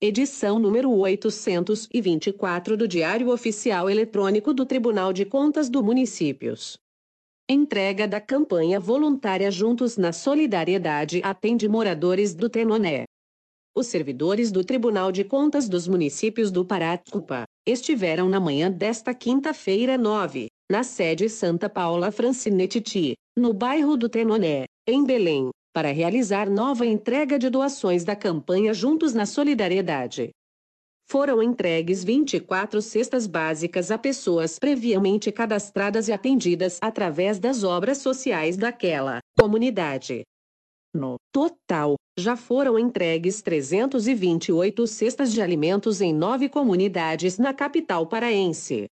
edição número 824 do Diário Oficial Eletrônico do Tribunal de Contas do Municípios. Entrega da campanha voluntária Juntos na Solidariedade atende moradores do Tenoné. Os servidores do Tribunal de Contas dos Municípios do Pará, CUPA, estiveram na manhã desta quinta-feira 9, na sede Santa Paula Francinetiti, no bairro do Tenoné, em Belém, para realizar nova entrega de doações da campanha Juntos na Solidariedade. Foram entregues 24 cestas básicas a pessoas previamente cadastradas e atendidas através das obras sociais daquela comunidade. No total, já foram entregues 328 cestas de alimentos em nove comunidades na capital paraense.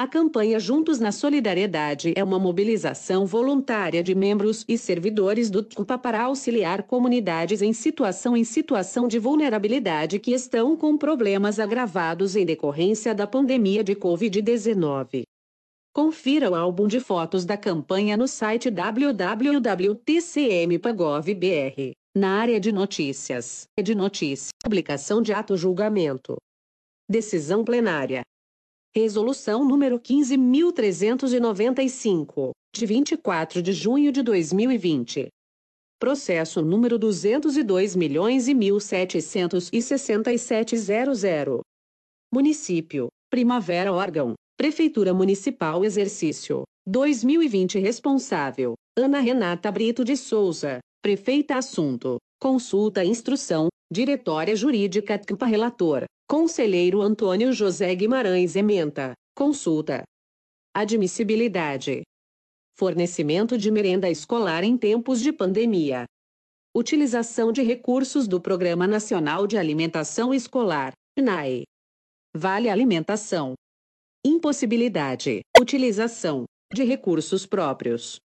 A campanha Juntos na Solidariedade é uma mobilização voluntária de membros e servidores do TUPA para auxiliar comunidades em situação em situação de vulnerabilidade que estão com problemas agravados em decorrência da pandemia de Covid-19. Confira o álbum de fotos da campanha no site www.tcm.gov.br, na área de notícias, de notícia, publicação de ato julgamento. Decisão plenária. Resolução número 15.395, de 24 de junho de 2020. Processo número 202 milhões e 1.767.00. Município, Primavera Órgão, Prefeitura Municipal Exercício, 2020 Responsável, Ana Renata Brito de Souza, Prefeita Assunto, Consulta Instrução, Diretória Jurídica TCPA Relator, Conselheiro Antônio José Guimarães Ementa. Consulta. Admissibilidade. Fornecimento de merenda escolar em tempos de pandemia. Utilização de recursos do Programa Nacional de Alimentação Escolar, PNAE. Vale alimentação. Impossibilidade. Utilização de recursos próprios.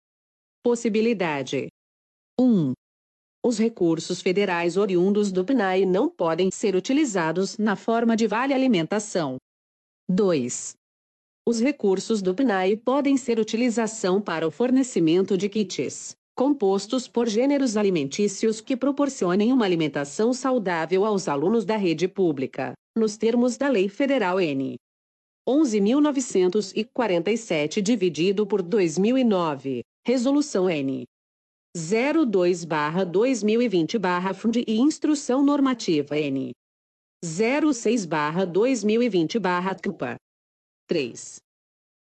Possibilidade. 1. Os recursos federais oriundos do PNAE não podem ser utilizados na forma de vale alimentação. 2. Os recursos do PNAE podem ser utilização para o fornecimento de kits compostos por gêneros alimentícios que proporcionem uma alimentação saudável aos alunos da rede pública, nos termos da Lei Federal N. 11.947 dividido por 2009, Resolução N. 02/2020/FUND e Instrução Normativa N. 06/2020/CUPA. 3.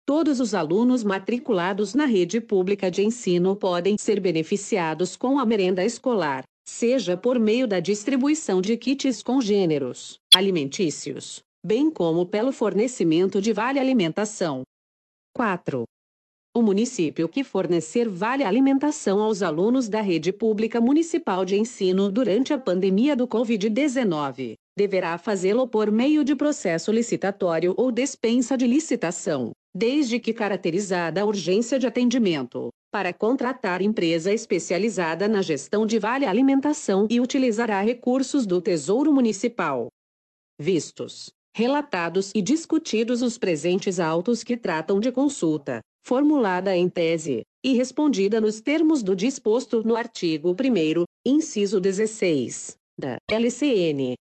Todos os alunos matriculados na rede pública de ensino podem ser beneficiados com a merenda escolar, seja por meio da distribuição de kits congêneros alimentícios, bem como pelo fornecimento de vale alimentação. 4. O município que fornecer vale alimentação aos alunos da rede pública municipal de ensino durante a pandemia do Covid-19 deverá fazê-lo por meio de processo licitatório ou dispensa de licitação, desde que caracterizada a urgência de atendimento, para contratar empresa especializada na gestão de vale alimentação e utilizará recursos do Tesouro Municipal. Vistos, relatados e discutidos os presentes autos que tratam de consulta, formulada em tese, e respondida nos termos do disposto no artigo 1 inciso 16, da LCN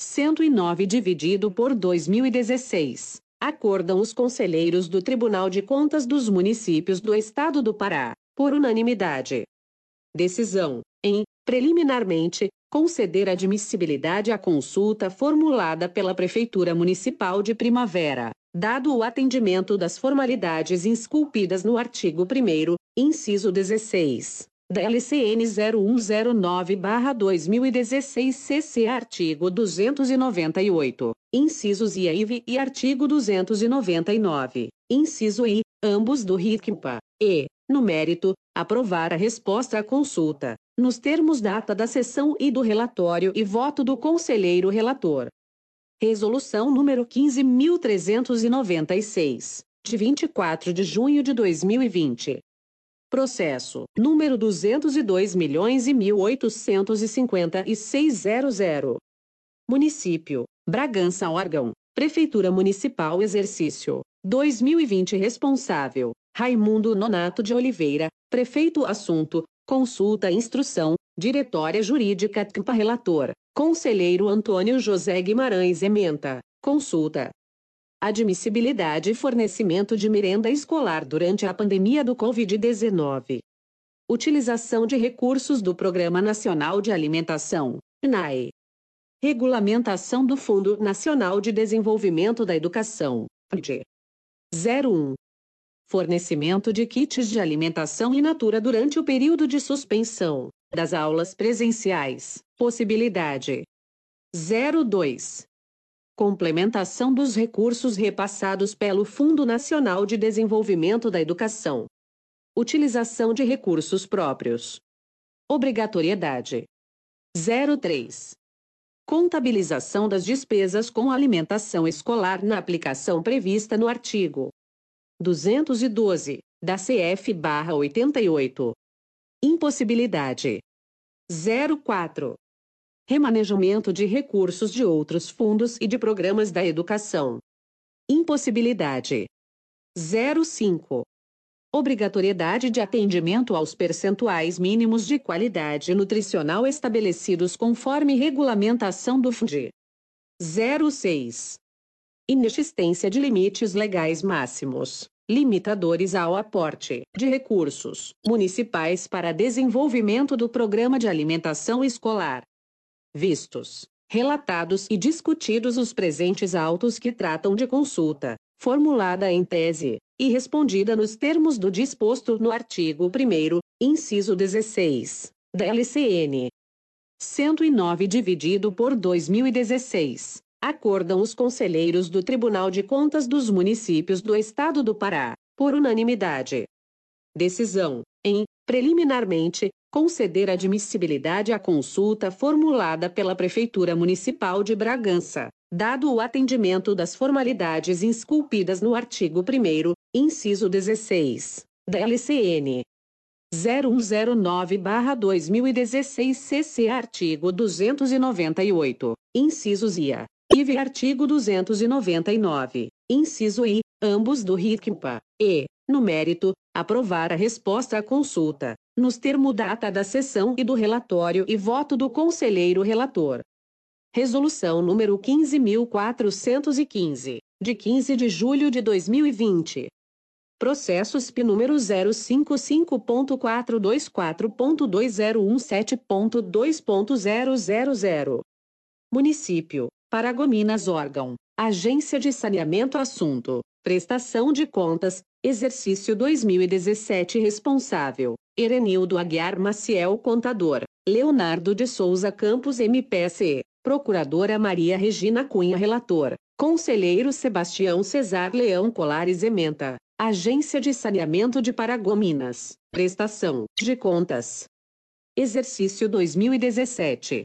109 dividido por 2016, acordam os conselheiros do Tribunal de Contas dos Municípios do Estado do Pará, por unanimidade. Decisão, em, preliminarmente, conceder admissibilidade à consulta formulada pela Prefeitura Municipal de Primavera, dado o atendimento das formalidades esculpidas no artigo 1 inciso 16, da LCN 0109-2016 CC artigo 298, incisos I e e artigo 299, inciso I, ambos do RICMPA, e, no mérito, aprovar a resposta à consulta, nos termos da ata da sessão e do relatório e voto do conselheiro relator. Resolução número 15.396, de 24 de junho de 2020. Processo número 202 milhões e 1.856.00. Município, Bragança Órgão, Prefeitura Municipal Exercício, 2020 Responsável, Raimundo Nonato de Oliveira, Prefeito Assunto, Consulta Instrução, Diretória Jurídica TCPA Relator, Conselheiro Antônio José Guimarães Ementa. Consulta. Admissibilidade e fornecimento de merenda escolar durante a pandemia do Covid-19. Utilização de recursos do Programa Nacional de Alimentação, PNAE. Regulamentação do Fundo Nacional de Desenvolvimento da Educação, FNDE. 01. Fornecimento de kits de alimentação in natura durante o período de suspensão das aulas presenciais. Possibilidade. 02. Complementação dos recursos repassados pelo Fundo Nacional de Desenvolvimento da Educação. Utilização de recursos próprios. Obrigatoriedade. 03. Contabilização das despesas com alimentação escolar na aplicação prevista no artigo 212 da CF/88. Impossibilidade. 04 remanejamento de recursos de outros fundos e de programas da educação. Impossibilidade. 05. Obrigatoriedade de atendimento aos percentuais mínimos de qualidade nutricional estabelecidos conforme regulamentação do FUND. 06. Inexistência de limites legais máximos, limitadores ao aporte de recursos municipais para desenvolvimento do programa de alimentação escolar vistos, relatados e discutidos os presentes autos que tratam de consulta, formulada em tese, e respondida nos termos do disposto no artigo 1 inciso 16, da LCN 109 dividido por 2016. Acordam os conselheiros do Tribunal de Contas dos Municípios do Estado do Pará, por unanimidade. Decisão, em, preliminarmente, conceder admissibilidade à consulta formulada pela Prefeitura Municipal de Bragança, dado o atendimento das formalidades esculpidas no artigo 1 inciso 16, da LCN 0109-2016 CC artigo 298, incisos IA, IV artigo 299, inciso I, ambos do RICMPA, e, no mérito, aprovar a resposta à consulta, nos termos data da sessão e do relatório e voto do conselheiro relator. Resolução número 15.415, de 15 de julho de 2020. Processos P número 055.424.2017.2.000. Município, Paragominas órgão, Agência de Saneamento Assunto, Prestação de Contas, Exercício 2017 Responsável, Erenildo Aguiar Maciel Contador, Leonardo de Souza Campos MPSE, Procuradora Maria Regina Cunha Relator, Conselheiro Sebastião Cesar Leão Colares Ementa, Agência de Saneamento de Paragominas, Prestação de Contas. Exercício 2017.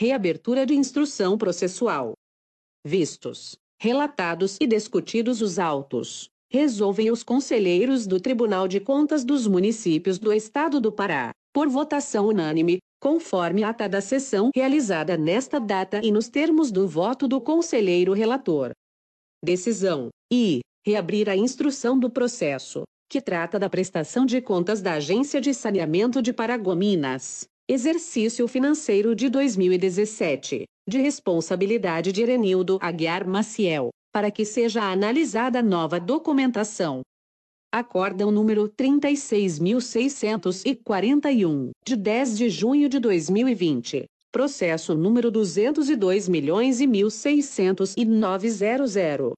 Reabertura de instrução processual. Vistos, relatados e discutidos os autos resolvem os conselheiros do Tribunal de Contas dos Municípios do Estado do Pará, por votação unânime, conforme ata da sessão realizada nesta data e nos termos do voto do conselheiro relator. Decisão: I. Reabrir a instrução do processo, que trata da prestação de contas da Agência de Saneamento de Paragominas, exercício financeiro de 2017, de responsabilidade de Erenildo Aguiar Maciel para que seja analisada nova documentação. Acórdão número 36.641, de 10 de junho de 2020. Processo número 202 milhões e 1.609.00.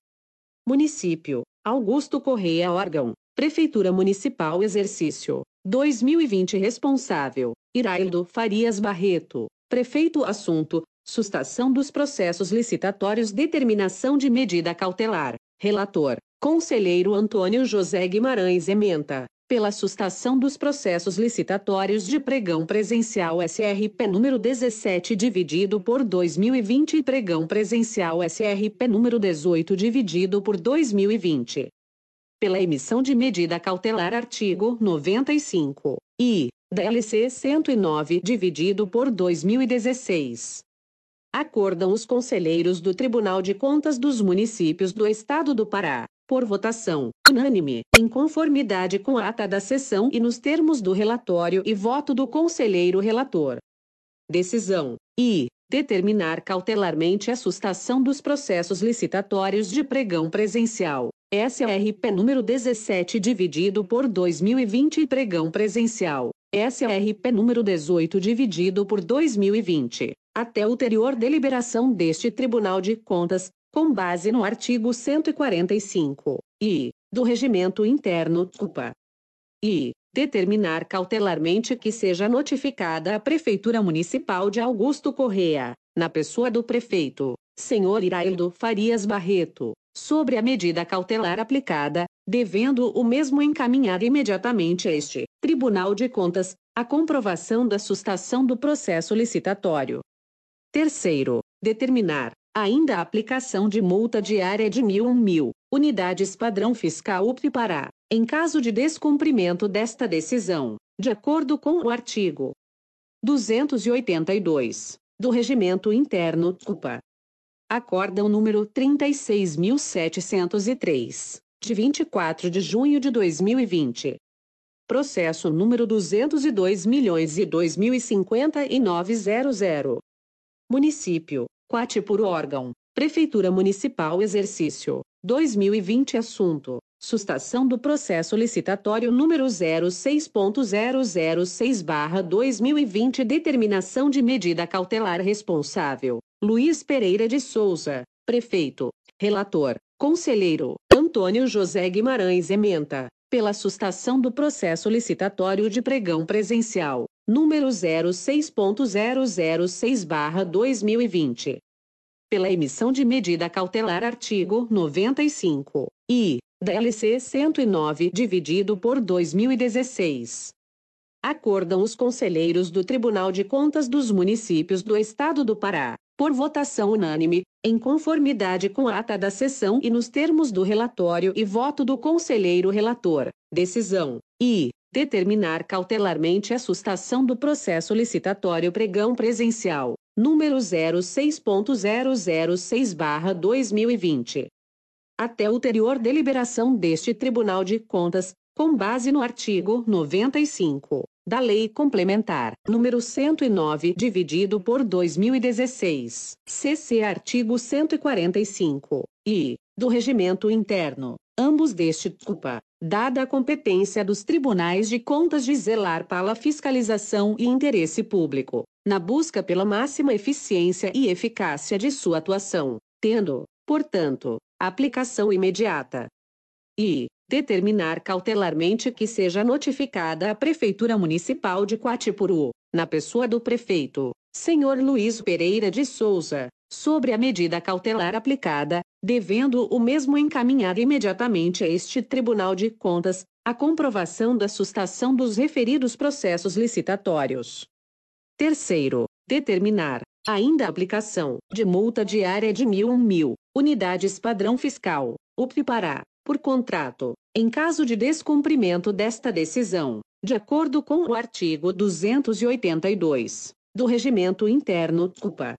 Município, Augusto Correia órgão, Prefeitura Municipal Exercício, 2020 Responsável, Iraildo Farias Barreto, Prefeito Assunto, Sustação dos processos licitatórios Determinação de medida cautelar. Relator. Conselheiro Antônio José Guimarães Ementa. Pela sustação dos processos licitatórios de pregão presencial SRP número 17 dividido por 2020 e pregão presencial SRP número 18 dividido por 2020. Pela emissão de medida cautelar artigo 95 e DLC 109 dividido por 2016 acordam os conselheiros do Tribunal de Contas dos Municípios do Estado do Pará, por votação unânime, em conformidade com a ata da sessão e nos termos do relatório e voto do conselheiro relator. Decisão: I. determinar cautelarmente a sustação dos processos licitatórios de pregão presencial, SRP número 17 dividido por 2020 e pregão presencial, SRP número 18 dividido por 2020, até ulterior deliberação deste Tribunal de Contas, com base no artigo 145 e do Regimento Interno, culpa. E determinar cautelarmente que seja notificada a Prefeitura Municipal de Augusto Correia, na pessoa do prefeito, senhor Iraildo Farias Barreto, sobre a medida cautelar aplicada, devendo o mesmo encaminhar imediatamente a este Tribunal de Contas a comprovação da sustação do processo licitatório. Terceiro, determinar ainda a aplicação de multa diária de mil um mil unidades padrão fiscal UP para em caso de descumprimento desta decisão, de acordo com o artigo 282 do Regimento Interno CUPA. Acórdão número 36703, de 24 de junho de 2020. Processo número 202 milhões e Município, Quatipuro órgão, Prefeitura Municipal Exercício, 2020 Assunto, Sustação do processo licitatório número 06.006/2020 Determinação de medida cautelar responsável. Luiz Pereira de Souza, prefeito. Relator: Conselheiro Antônio José Guimarães Ementa, pela sustação do processo licitatório de pregão presencial número 06.006/2020. Pela emissão de medida cautelar artigo 95 e DLC 109 dividido por 2016. Acordam os conselheiros do Tribunal de Contas dos Municípios do Estado do Pará, por votação unânime, em conformidade com a ata da sessão e nos termos do relatório e voto do conselheiro relator, decisão, e determinar cautelarmente a sustação do processo licitatório pregão presencial, número 06.006/2020 até ulterior deliberação deste Tribunal de Contas, com base no artigo 95 da Lei Complementar número 109, dividido por 2016, CC artigo 145 e do Regimento Interno, ambos deste culpa, dada a competência dos tribunais de contas de zelar pela fiscalização e interesse público, na busca pela máxima eficiência e eficácia de sua atuação, tendo, portanto, aplicação imediata. E determinar cautelarmente que seja notificada a Prefeitura Municipal de Quatipuru, na pessoa do prefeito, senhor Luiz Pereira de Souza, sobre a medida cautelar aplicada, devendo o mesmo encaminhar imediatamente a este Tribunal de Contas a comprovação da sustação dos referidos processos licitatórios. Terceiro, determinar ainda a aplicação de multa diária de mil mil Unidades Padrão Fiscal, UPI-Pará, por contrato, em caso de descumprimento desta decisão, de acordo com o artigo 282 do Regimento Interno CUPA.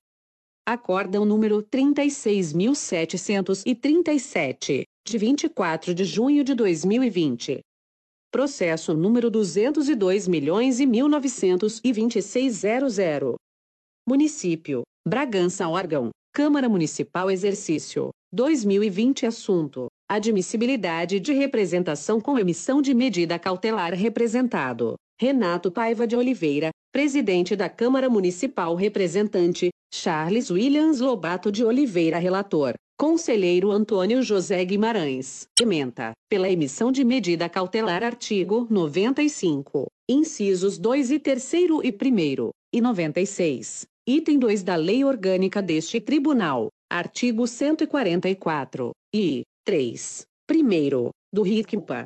Acórdão número 36.737, de 24 de junho de 2020. Processo número 202 milhões e 192600. Município, Bragança órgão, Câmara Municipal Exercício 2020 Assunto: Admissibilidade de representação com emissão de medida cautelar representado. Renato Paiva de Oliveira, presidente da Câmara Municipal Representante, Charles Williams Lobato de Oliveira Relator, Conselheiro Antônio José Guimarães, ementa, pela emissão de medida cautelar artigo 95, incisos 2 e 3 e 1 e 96, Item 2 da Lei Orgânica deste Tribunal, artigo 144, e 3. Primeiro, do RICMPA.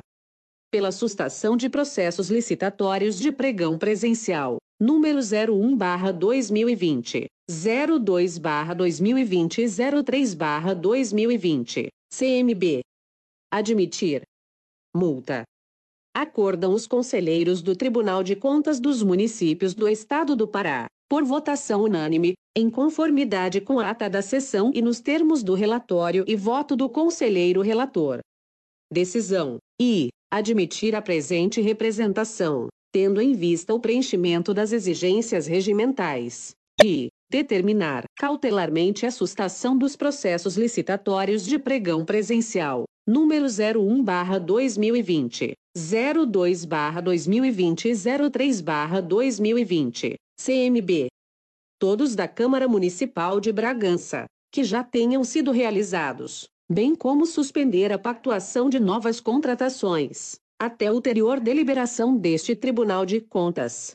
Pela sustação de processos licitatórios de pregão presencial, número 01-2020, 02-2020 e 03-2020, CMB. Admitir. Multa. Acordam os conselheiros do Tribunal de Contas dos Municípios do Estado do Pará por votação unânime, em conformidade com a ata da sessão e nos termos do relatório e voto do conselheiro relator. Decisão: I. Admitir a presente representação, tendo em vista o preenchimento das exigências regimentais. I. Determinar cautelarmente a sustação dos processos licitatórios de pregão presencial, número 01/2020, 02/2020 e 03/2020, CMB. Todos da Câmara Municipal de Bragança, que já tenham sido realizados, bem como suspender a pactuação de novas contratações, até ulterior deliberação deste Tribunal de Contas.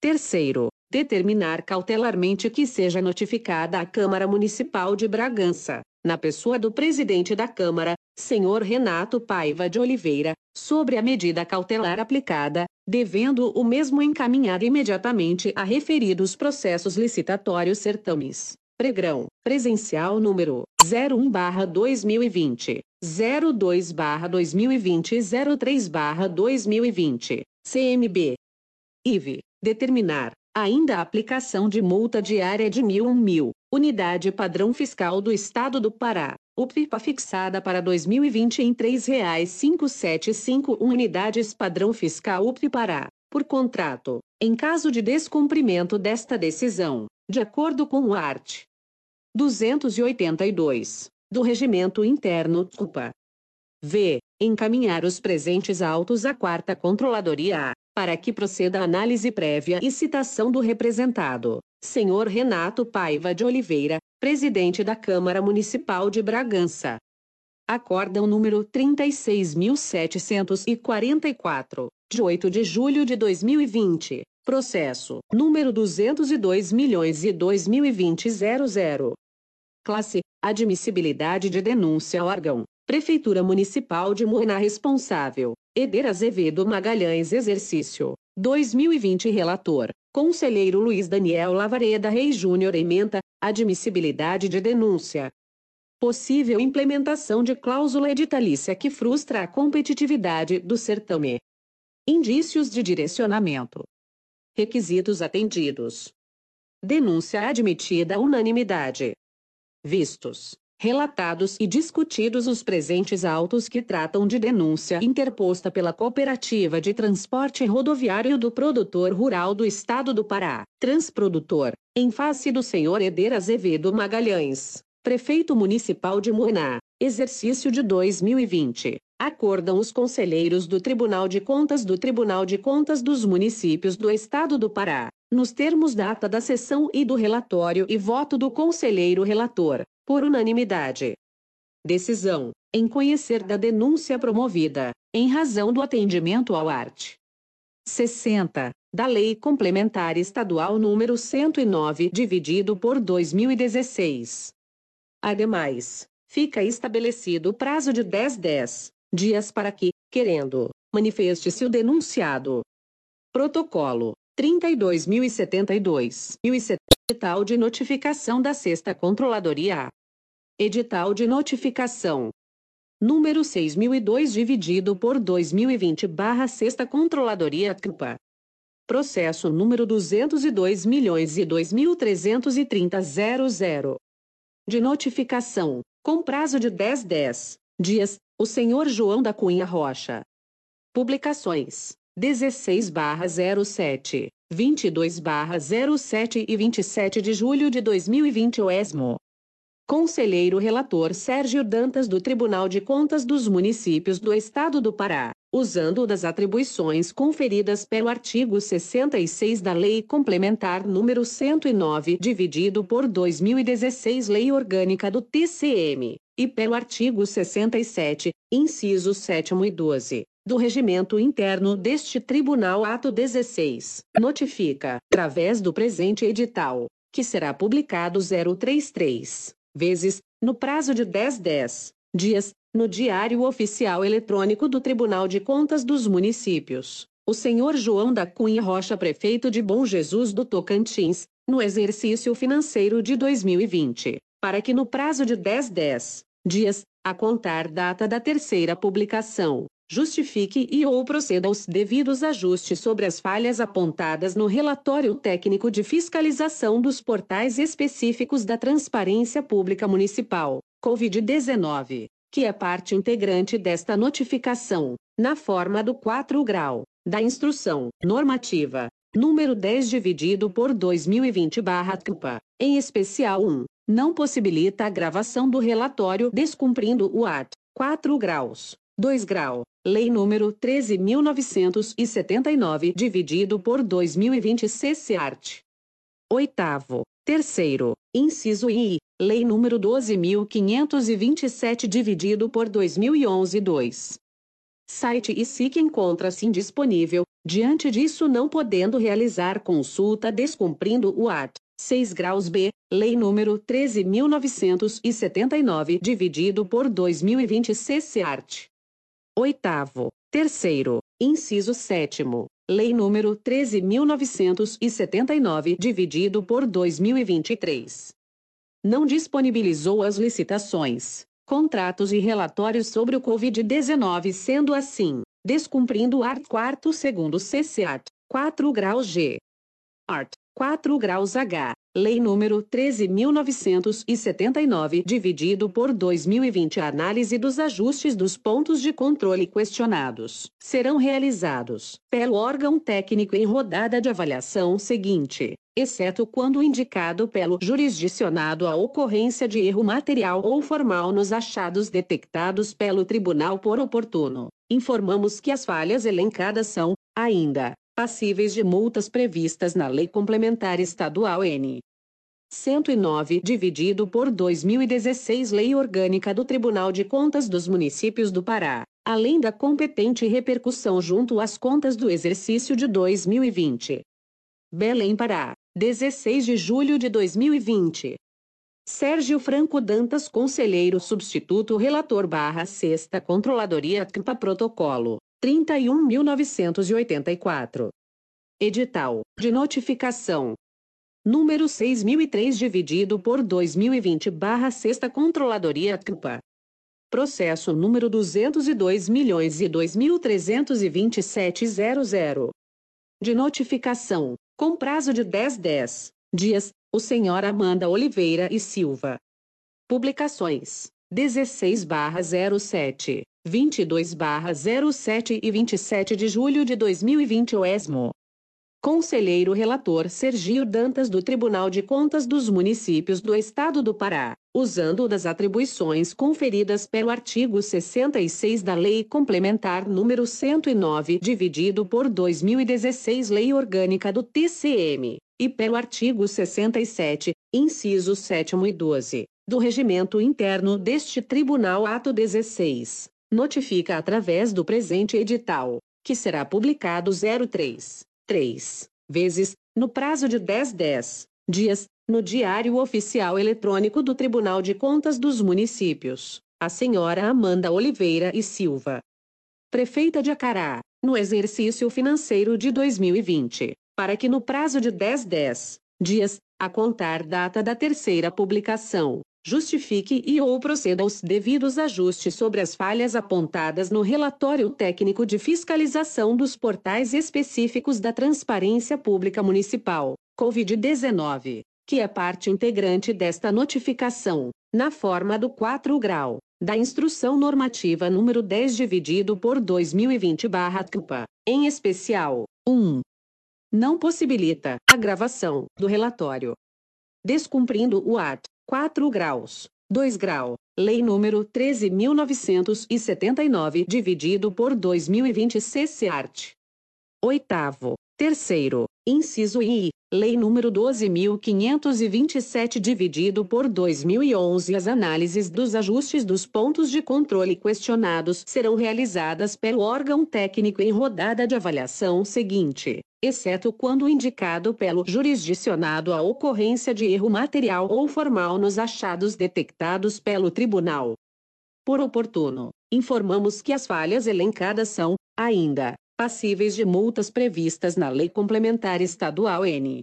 Terceiro, determinar cautelarmente que seja notificada à Câmara Municipal de Bragança, na pessoa do presidente da Câmara, senhor Renato Paiva de Oliveira, sobre a medida cautelar aplicada, devendo o mesmo encaminhar imediatamente a referidos processos licitatórios certames. Pregrão, presencial número 01/2020, 02/2020 e 03/2020, CMB. IV, determinar Ainda a aplicação de multa diária de mil um mil, unidade padrão fiscal do Estado do Pará, UPIPA fixada para 2020 em R$ 3,5751 unidades padrão fiscal UP Pará, por contrato, em caso de descumprimento desta decisão, de acordo com o art. 282 do Regimento Interno UPA. V. Encaminhar os presentes autos à Quarta Controladoria para que proceda a análise prévia e citação do representado, senhor Renato Paiva de Oliveira, presidente da Câmara Municipal de Bragança. Acórdão número 36.744, de 8 de julho de 2020. Processo número 202 milhões e 2020 00. Classe: Admissibilidade de denúncia órgão: Prefeitura Municipal de Moina responsável: Eder Azevedo Magalhães Exercício 2020 Relator Conselheiro Luiz Daniel Lavareda Reis Júnior Ementa Admissibilidade de denúncia. Possível implementação de cláusula editalícia que frustra a competitividade do certame. Indícios de direcionamento. Requisitos atendidos. Denúncia admitida unanimidade. Vistos relatados e discutidos os presentes autos que tratam de denúncia interposta pela Cooperativa de Transporte Rodoviário do Produtor Rural do Estado do Pará, Transprodutor, em face do senhor Eder Azevedo Magalhães, Prefeito Municipal de Moiná, exercício de 2020. Acordam os conselheiros do Tribunal de Contas do Tribunal de Contas dos Municípios do Estado do Pará, nos termos da ata da sessão e do relatório e voto do conselheiro relator, por unanimidade. Decisão: em conhecer da denúncia promovida, em razão do atendimento ao art. 60 da Lei Complementar Estadual número 109, dividido por 2016. Ademais, fica estabelecido o prazo de 10 10 dias para que, querendo, manifeste-se o denunciado. Protocolo 32.072. Edital de notificação da Sexta Controladoria. Edital de notificação. Número 6002 dividido por 2020 barra Sexta Controladoria CUPA. Processo número 202 milhões e 2.330.00. De notificação, com prazo de 10 10 dias, o senhor João da Cunha Rocha. Publicações: 16 07 22/07 e 27 de julho de 2020 o ESMO. Conselheiro Relator Sérgio Dantas do Tribunal de Contas dos Municípios do Estado do Pará, usando das atribuições conferidas pelo artigo 66 da Lei Complementar número 109, dividido por 2016 Lei Orgânica do TCM, e pelo artigo 67, incisos 7 e 12 do regimento interno deste Tribunal Ato 16, notifica, através do presente edital, que será publicado 033 vezes, no prazo de 10 10 dias, no Diário Oficial Eletrônico do Tribunal de Contas dos Municípios, o senhor João da Cunha Rocha, prefeito de Bom Jesus do Tocantins, no exercício financeiro de 2020, para que no prazo de 10 10 dias, a contar data da terceira publicação, justifique e ou proceda aos devidos ajustes sobre as falhas apontadas no relatório técnico de fiscalização dos portais específicos da Transparência Pública Municipal, COVID-19, que é parte integrante desta notificação, na forma do 4 grau da Instrução Normativa número 10 dividido por 2020/CUPA, Em especial 1. Não possibilita a gravação do relatório descumprindo o art. 4 graus. 2 grau. Lei número 13.979, dividido por 2020 CC Art. Oitavo. Terceiro. Inciso I. Lei número 12.527, dividido por 2011 2. Site e SIC encontra-se indisponível, diante disso não podendo realizar consulta descumprindo o art. 6 graus B, Lei número 13.979, dividido por 2020 CC. Oitavo. Terceiro. Inciso sétimo. Lei número 13.979, dividido por 2023. Não disponibilizou as licitações, contratos e relatórios sobre o Covid-19, sendo assim, descumprindo o art. 4 segundo CC Art. 4 graus G. Art. 4 graus H. Lei número 13.979, dividido por 2020. A análise dos ajustes dos pontos de controle questionados serão realizados pelo órgão técnico em rodada de avaliação seguinte, exceto quando indicado pelo jurisdicionado a ocorrência de erro material ou formal nos achados detectados pelo tribunal por oportuno. Informamos que as falhas elencadas são, ainda, passíveis de multas previstas na Lei Complementar Estadual N. 109, dividido por 2016 Lei Orgânica do Tribunal de Contas dos Municípios do Pará, além da competente repercussão junto às contas do exercício de 2020. Belém, Pará, 16 de julho de 2020. Sérgio Franco Dantas, Conselheiro Substituto Relator barra Sexta Controladoria CMPA Protocolo 31.984. Edital de notificação. Número 6003 dividido por 2020 barra Sexta Controladoria CMPA. Processo número 202 milhões e De notificação, com prazo de 10 10 dias, o senhor Amanda Oliveira e Silva. Publicações: 16 barra 07. 22/07 e 27 de julho de 2020 o ESMO. Conselheiro Relator Sergio Dantas do Tribunal de Contas dos Municípios do Estado do Pará, usando das atribuições conferidas pelo artigo 66 da Lei Complementar número 109, dividido por 2016 Lei Orgânica do TCM, e pelo artigo 67, incisos 7 e 12, do Regimento Interno deste Tribunal Ato 16 notifica através do presente edital, que será publicado 03, 3 vezes, no prazo de 10 10 dias, no Diário Oficial Eletrônico do Tribunal de Contas dos Municípios, a senhora Amanda Oliveira e Silva. Prefeita de Acará, no exercício financeiro de 2020, para que no prazo de 10 10 dias, a contar data da terceira publicação, justifique e ou proceda aos devidos ajustes sobre as falhas apontadas no relatório técnico de fiscalização dos portais específicos da Transparência Pública Municipal, COVID-19, que é parte integrante desta notificação, na forma do 4 grau da Instrução Normativa número 10 dividido por 2020/CPA, em especial, 1. Não possibilita a gravação do relatório descumprindo o ato 4 graus, 2 grau, Lei número 13.979, dividido por 2020 CC Art. Oitavo, terceiro, inciso I, Lei número 12.527, dividido por 2011. As análises dos ajustes dos pontos de controle questionados serão realizadas pelo órgão técnico em rodada de avaliação seguinte exceto quando indicado pelo jurisdicionado a ocorrência de erro material ou formal nos achados detectados pelo tribunal. Por oportuno, informamos que as falhas elencadas são, ainda, passíveis de multas previstas na Lei Complementar Estadual N.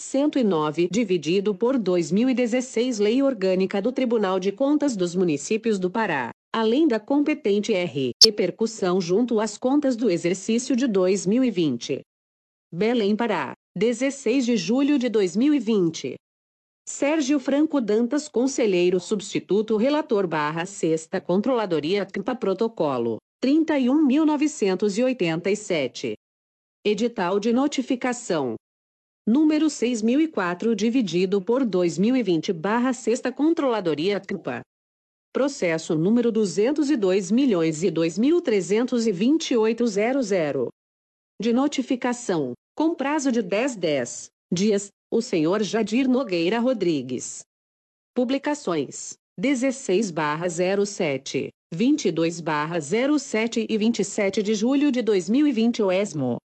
109, dividido por 2016 Lei Orgânica do Tribunal de Contas dos Municípios do Pará, além da competente R. Repercussão junto às contas do exercício de 2020. Belém Pará, 16 de julho de 2020. Sérgio Franco Dantas Conselheiro Substituto Relator barra Sexta Controladoria CMPA Protocolo, 31.987. Edital de Notificação. número 6004 dividido por 2020 barra Sexta Controladoria CMPA. Processo número 202 milhões e De notificação, com prazo de 10 10 dias, o senhor Jadir Nogueira Rodrigues. Publicações: 16 07, 22 07 e 27 de julho de 2020 o ESMO.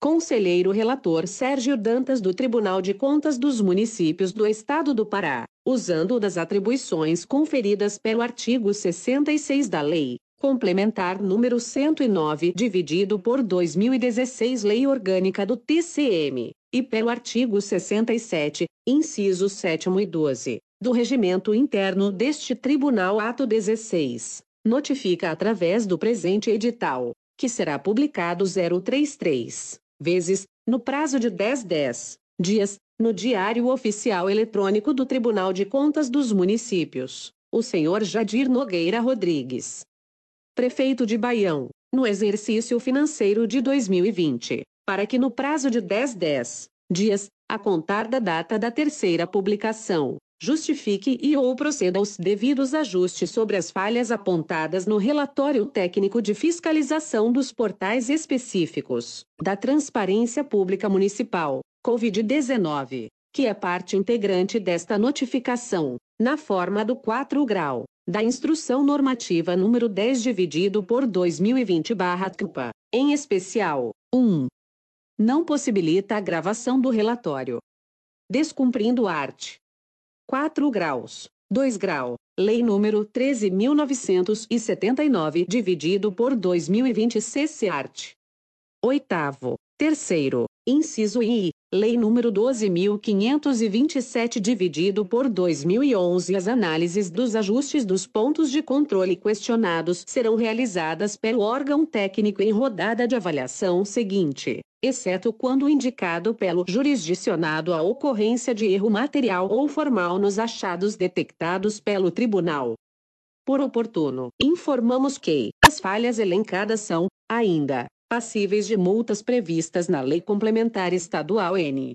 Conselheiro Relator Sérgio Dantas do Tribunal de Contas dos Municípios do Estado do Pará, usando das atribuições conferidas pelo artigo 66 da Lei Complementar número 109, dividido por 2016 Lei Orgânica do TCM, e pelo artigo 67, incisos 7 e 12, do Regimento Interno deste Tribunal Ato 16, notifica através do presente edital, que será publicado 033 vezes, no prazo de 10 10 dias, no Diário Oficial Eletrônico do Tribunal de Contas dos Municípios, o senhor Jadir Nogueira Rodrigues. Prefeito de Baião, no exercício financeiro de 2020, para que no prazo de 10 10 dias, a contar da data da terceira publicação, justifique e ou proceda aos devidos ajustes sobre as falhas apontadas no relatório técnico de fiscalização dos portais específicos da Transparência Pública Municipal, COVID-19, que é parte integrante desta notificação, na forma do 4 grau da Instrução Normativa número 10 dividido por 2020/CPA, em especial, 1. Não possibilita a gravação do relatório. Descumprindo art. 4 graus, 2 grau, Lei número 13.979, dividido por 2020 CC Art. Oitavo, terceiro, inciso I, Lei número 12.527, dividido por 2011. As análises dos ajustes dos pontos de controle questionados serão realizadas pelo órgão técnico em rodada de avaliação seguinte exceto quando indicado pelo jurisdicionado a ocorrência de erro material ou formal nos achados detectados pelo tribunal. Por oportuno, informamos que as falhas elencadas são, ainda, passíveis de multas previstas na Lei Complementar Estadual N.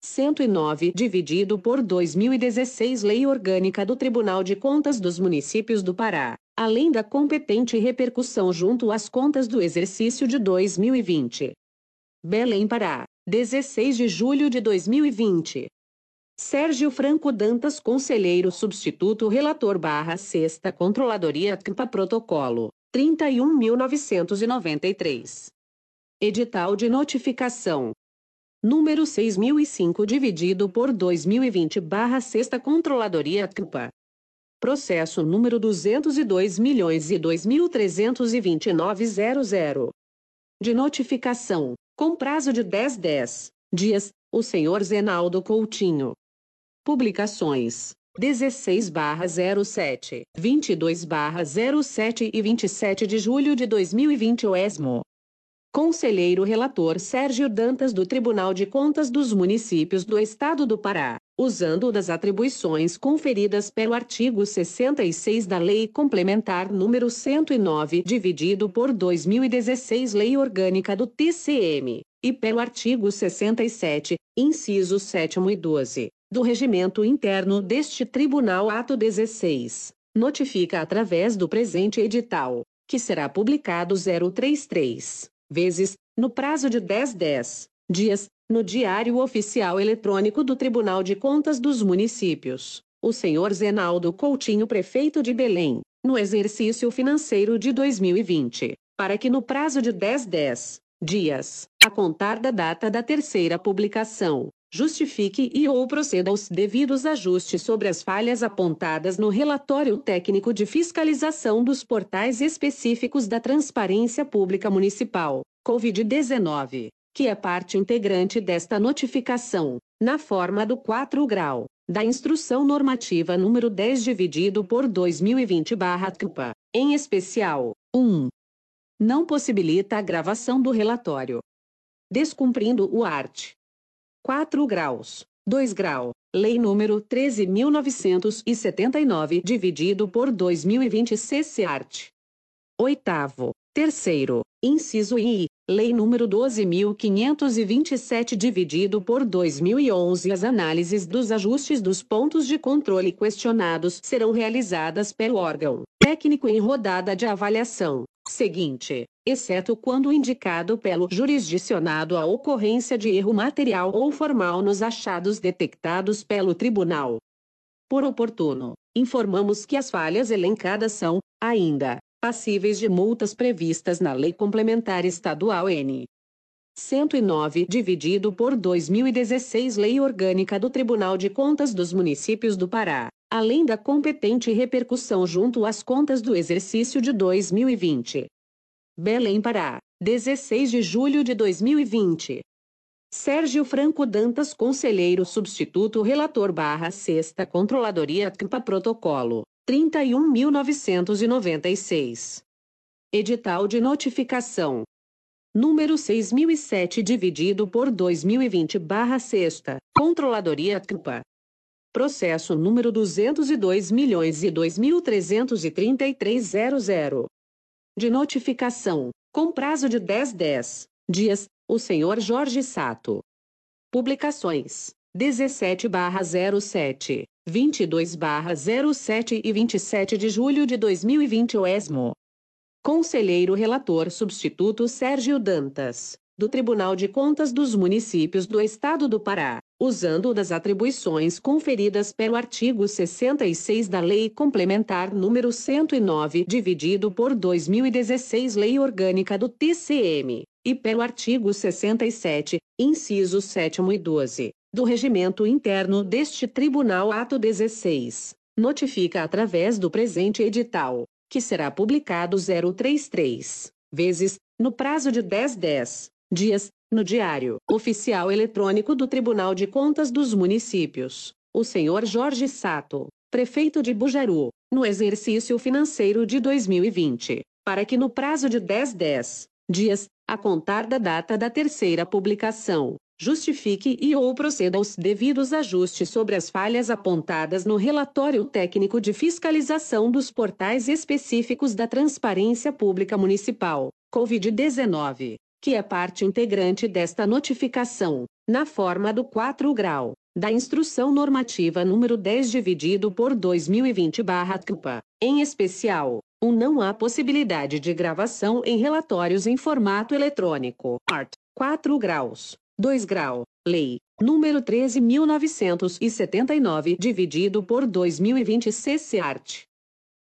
109, dividido por 2016 Lei Orgânica do Tribunal de Contas dos Municípios do Pará, além da competente repercussão junto às contas do exercício de 2020. Belém Pará, 16 de julho de 2020. Sérgio Franco Dantas Conselheiro Substituto Relator barra Sexta Controladoria CMPA Protocolo, 31.993. Edital de Notificação. Número 6005 dividido por 2020 barra Sexta Controladoria CMPA. Processo número 202 milhões e De notificação com prazo de 10 10 dias, o senhor Zenaldo Coutinho. Publicações 16/07, 22/07 e 27 de julho de 2020 o ESMO. Conselheiro Relator Sérgio Dantas do Tribunal de Contas dos Municípios do Estado do Pará, usando das atribuições conferidas pelo artigo 66 da Lei Complementar número 109, dividido por 2016 Lei Orgânica do TCM, e pelo artigo 67, incisos 7 e 12, do Regimento Interno deste Tribunal Ato 16, notifica através do presente edital, que será publicado 033 vezes, no prazo de 10 10 dias, no Diário Oficial Eletrônico do Tribunal de Contas dos Municípios, o senhor Zenaldo Coutinho, prefeito de Belém, no exercício financeiro de 2020, para que no prazo de 10 10 dias, a contar da data da terceira publicação, justifique e ou proceda aos devidos ajustes sobre as falhas apontadas no relatório técnico de fiscalização dos portais específicos da Transparência Pública Municipal, COVID-19 que é parte integrante desta notificação, na forma do 4 grau, da Instrução Normativa número 10 dividido por 2020-CPA, em especial, 1. Não possibilita a gravação do relatório. Descumprindo o art. 4 graus, 2 grau, Lei número 13.979 dividido por 2020 CC art. Oitavo, Terceiro, inciso I, Lei número 12.527 dividido por 2011 As análises dos ajustes dos pontos de controle questionados serão realizadas pelo órgão técnico em rodada de avaliação. Seguinte, exceto quando indicado pelo jurisdicionado a ocorrência de erro material ou formal nos achados detectados pelo tribunal. Por oportuno, informamos que as falhas elencadas são, ainda, passíveis de multas previstas na Lei Complementar Estadual N. 109, dividido por 2016 Lei Orgânica do Tribunal de Contas dos Municípios do Pará, além da competente repercussão junto às contas do exercício de 2020. Belém, Pará, 16 de julho de 2020. Sérgio Franco Dantas, Conselheiro Substituto Relator barra Sexta Controladoria CMPA Protocolo 31.996. Edital de notificação. Número 6007 dividido por 2020 barra sexta. Controladoria CMPA. Processo número 202 milhões 2.333.00. De notificação. Com prazo de 10 10 dias, o senhor Jorge Sato. Publicações. 17 barra 07. 22/07 e 27 de julho de 2020 o ESMO. Conselheiro Relator Substituto Sérgio Dantas, do Tribunal de Contas dos Municípios do Estado do Pará, usando das atribuições conferidas pelo artigo 66 da Lei Complementar número 109, dividido por 2016 Lei Orgânica do TCM, e pelo artigo 67, incisos 7 e 12 do regimento interno deste Tribunal Ato 16, notifica através do presente edital, que será publicado 033 vezes, no prazo de 10 10 dias, no Diário Oficial Eletrônico do Tribunal de Contas dos Municípios, o senhor Jorge Sato, prefeito de Bujaru, no exercício financeiro de 2020, para que no prazo de 10 10 dias, a contar da data da terceira publicação, justifique e ou proceda aos devidos ajustes sobre as falhas apontadas no relatório técnico de fiscalização dos portais específicos da Transparência Pública Municipal, COVID-19, que é parte integrante desta notificação, na forma do 4 grau da Instrução Normativa número 10 dividido por 2020/CUPA, em especial, um não há possibilidade de gravação em relatórios em formato eletrônico. Art. 4 graus. 2 grau, Lei, número 13.979, dividido por 2020 CC Art.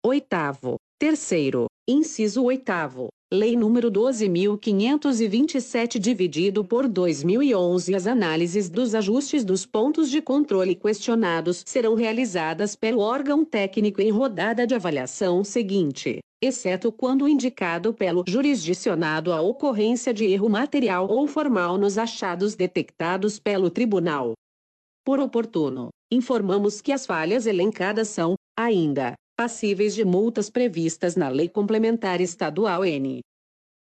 Oitavo, terceiro, inciso oitavo, Lei número 12.527 dividido por 2011 As análises dos ajustes dos pontos de controle questionados serão realizadas pelo órgão técnico em rodada de avaliação seguinte, exceto quando indicado pelo jurisdicionado a ocorrência de erro material ou formal nos achados detectados pelo tribunal. Por oportuno, informamos que as falhas elencadas são, ainda, passíveis de multas previstas na Lei Complementar Estadual N.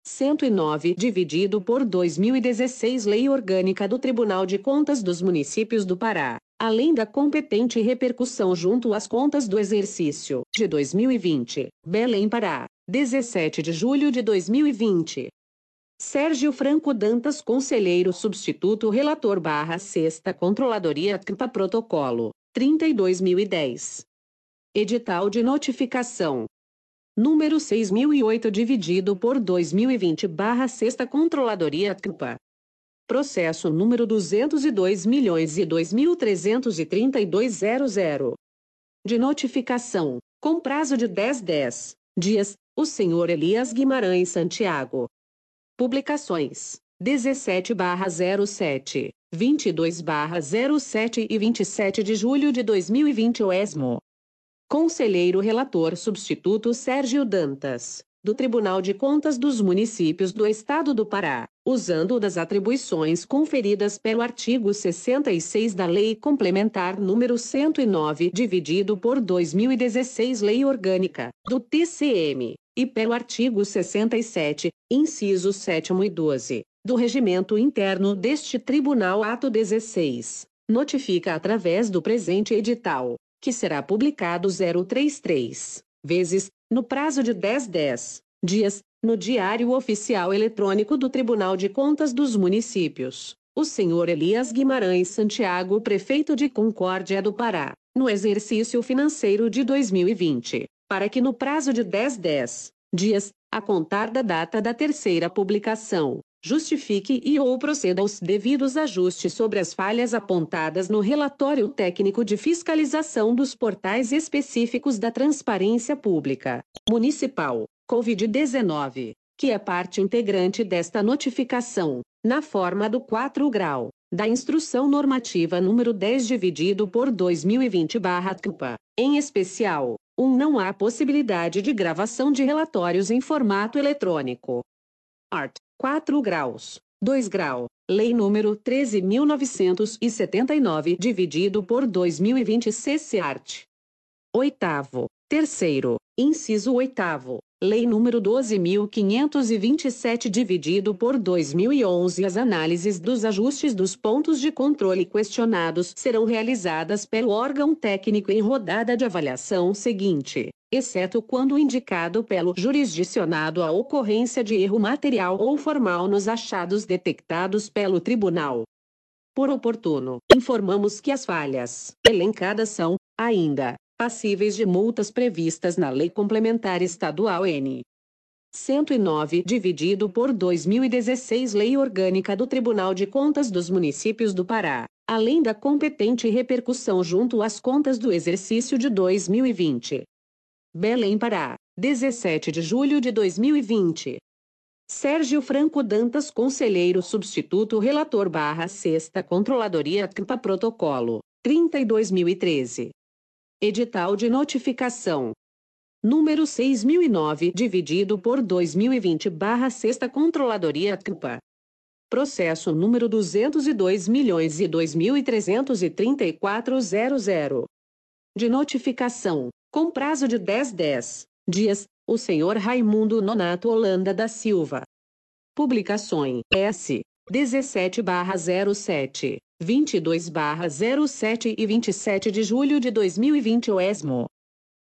109, dividido por 2016 Lei Orgânica do Tribunal de Contas dos Municípios do Pará, além da competente repercussão junto às contas do exercício de 2020, Belém Pará, 17 de julho de 2020. Sérgio Franco Dantas Conselheiro Substituto Relator barra Sexta Controladoria CMPA Protocolo, 32.010. Edital de notificação. Número 6008 dividido por 2020 barra Sexta Controladoria CMPA. Processo número 202 milhões e 2.332.00. De notificação, com prazo de 10 10 dias, o senhor Elias Guimarães Santiago. Publicações: 17 07, 22 07 e 27 de julho de 2020 o ESMO. Conselheiro Relator Substituto Sérgio Dantas, do Tribunal de Contas dos Municípios do Estado do Pará, usando das atribuições conferidas pelo artigo 66 da Lei Complementar número 109, dividido por 2016 Lei Orgânica, do TCM, e pelo artigo 67, incisos 7 e 12, do Regimento Interno deste Tribunal Ato 16, notifica através do presente edital que será publicado 033 vezes, no prazo de 10 10 dias, no Diário Oficial Eletrônico do Tribunal de Contas dos Municípios, o senhor Elias Guimarães Santiago, prefeito de Concórdia do Pará, no exercício financeiro de 2020, para que no prazo de 10, 10 dias, a contar da data da terceira publicação, justifique e ou proceda aos devidos ajustes sobre as falhas apontadas no relatório técnico de fiscalização dos portais específicos da Transparência Pública Municipal Covid-19, que é parte integrante desta notificação, na forma do 4 grau, da Instrução Normativa número 10 dividido por 2020-CUPA. Em especial, 1. Um, não há possibilidade de gravação de relatórios em formato eletrônico. Art. 4 graus. 2 grau. Lei número 13.979 dividido por 2020 CC Art. Oitavo. Terceiro. Inciso oitavo. Lei número 12.527 dividido por 2011 As análises dos ajustes dos pontos de controle questionados serão realizadas pelo órgão técnico em rodada de avaliação seguinte, exceto quando indicado pelo jurisdicionado a ocorrência de erro material ou formal nos achados detectados pelo tribunal. Por oportuno, informamos que as falhas elencadas são, ainda, passíveis de multas previstas na Lei Complementar Estadual N. 109, dividido por 2016 Lei Orgânica do Tribunal de Contas dos Municípios do Pará, além da competente repercussão junto às contas do exercício de 2020. Belém, Pará, 17 de julho de 2020. Sérgio Franco Dantas, Conselheiro Substituto Relator barra Sexta Controladoria CMPA Protocolo, 32.013. Edital de notificação. Número 6009, dividido por 2020 barra Sexta Controladoria CMPA. Processo número 202 milhões e De notificação, com prazo de 10 10 dias, o senhor Raimundo Nonato Holanda da Silva. Publicações S. 17 barra 07. 22/07 e 27 de julho de 2020 o ESMO.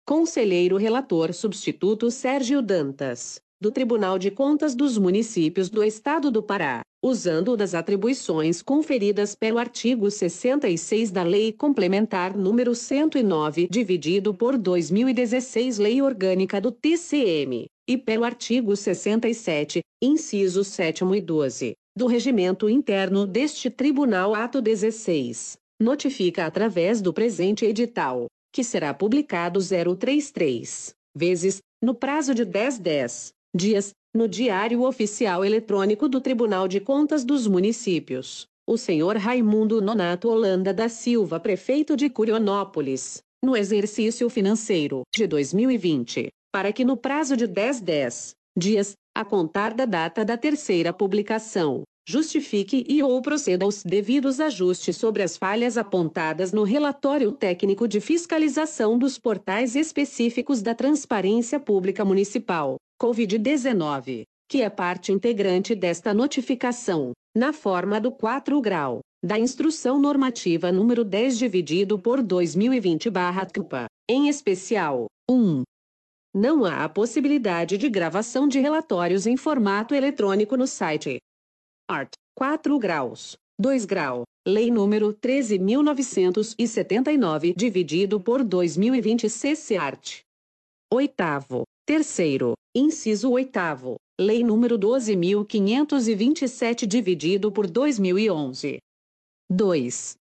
Conselheiro Relator Substituto Sérgio Dantas, do Tribunal de Contas dos Municípios do Estado do Pará, usando das atribuições conferidas pelo artigo 66 da Lei Complementar número 109, dividido por 2016 Lei Orgânica do TCM, e pelo artigo 67, incisos 7 e 12 do regimento interno deste Tribunal Ato 16, notifica através do presente edital, que será publicado 033 vezes, no prazo de 10 10 dias, no Diário Oficial Eletrônico do Tribunal de Contas dos Municípios, o senhor Raimundo Nonato Holanda da Silva, prefeito de Curionópolis, no exercício financeiro de 2020, para que no prazo de 10 10 dias, a contar da data da terceira publicação, justifique e ou proceda aos devidos ajustes sobre as falhas apontadas no relatório técnico de fiscalização dos portais específicos da Transparência Pública Municipal, COVID-19, que é parte integrante desta notificação, na forma do 4 grau da Instrução Normativa número 10 dividido por 2020/CUPA, em especial, 1. Não há a possibilidade de gravação de relatórios em formato eletrônico no site. Art. 4 graus. 2 grau. Lei número 13.979, dividido por 2020 CC Art. Oitavo. Terceiro. Inciso oitavo. Lei número 12.527, dividido por 2011. 2.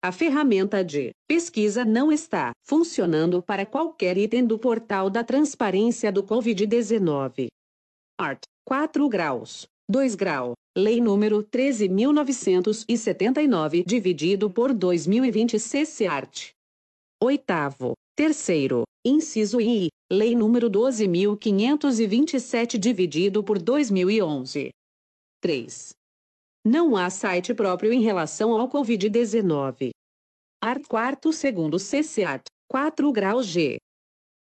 A ferramenta de pesquisa não está funcionando para qualquer item do portal da transparência do Covid-19. Art. 4 graus. 2 grau. Lei número 13.979, dividido por 2020 CC Art. Oitavo. Terceiro. Inciso I. Lei número 12.527, dividido por 2011. 3. Não há site próprio em relação ao Covid-19. Art. 4 segundo CCAT, 4 graus G.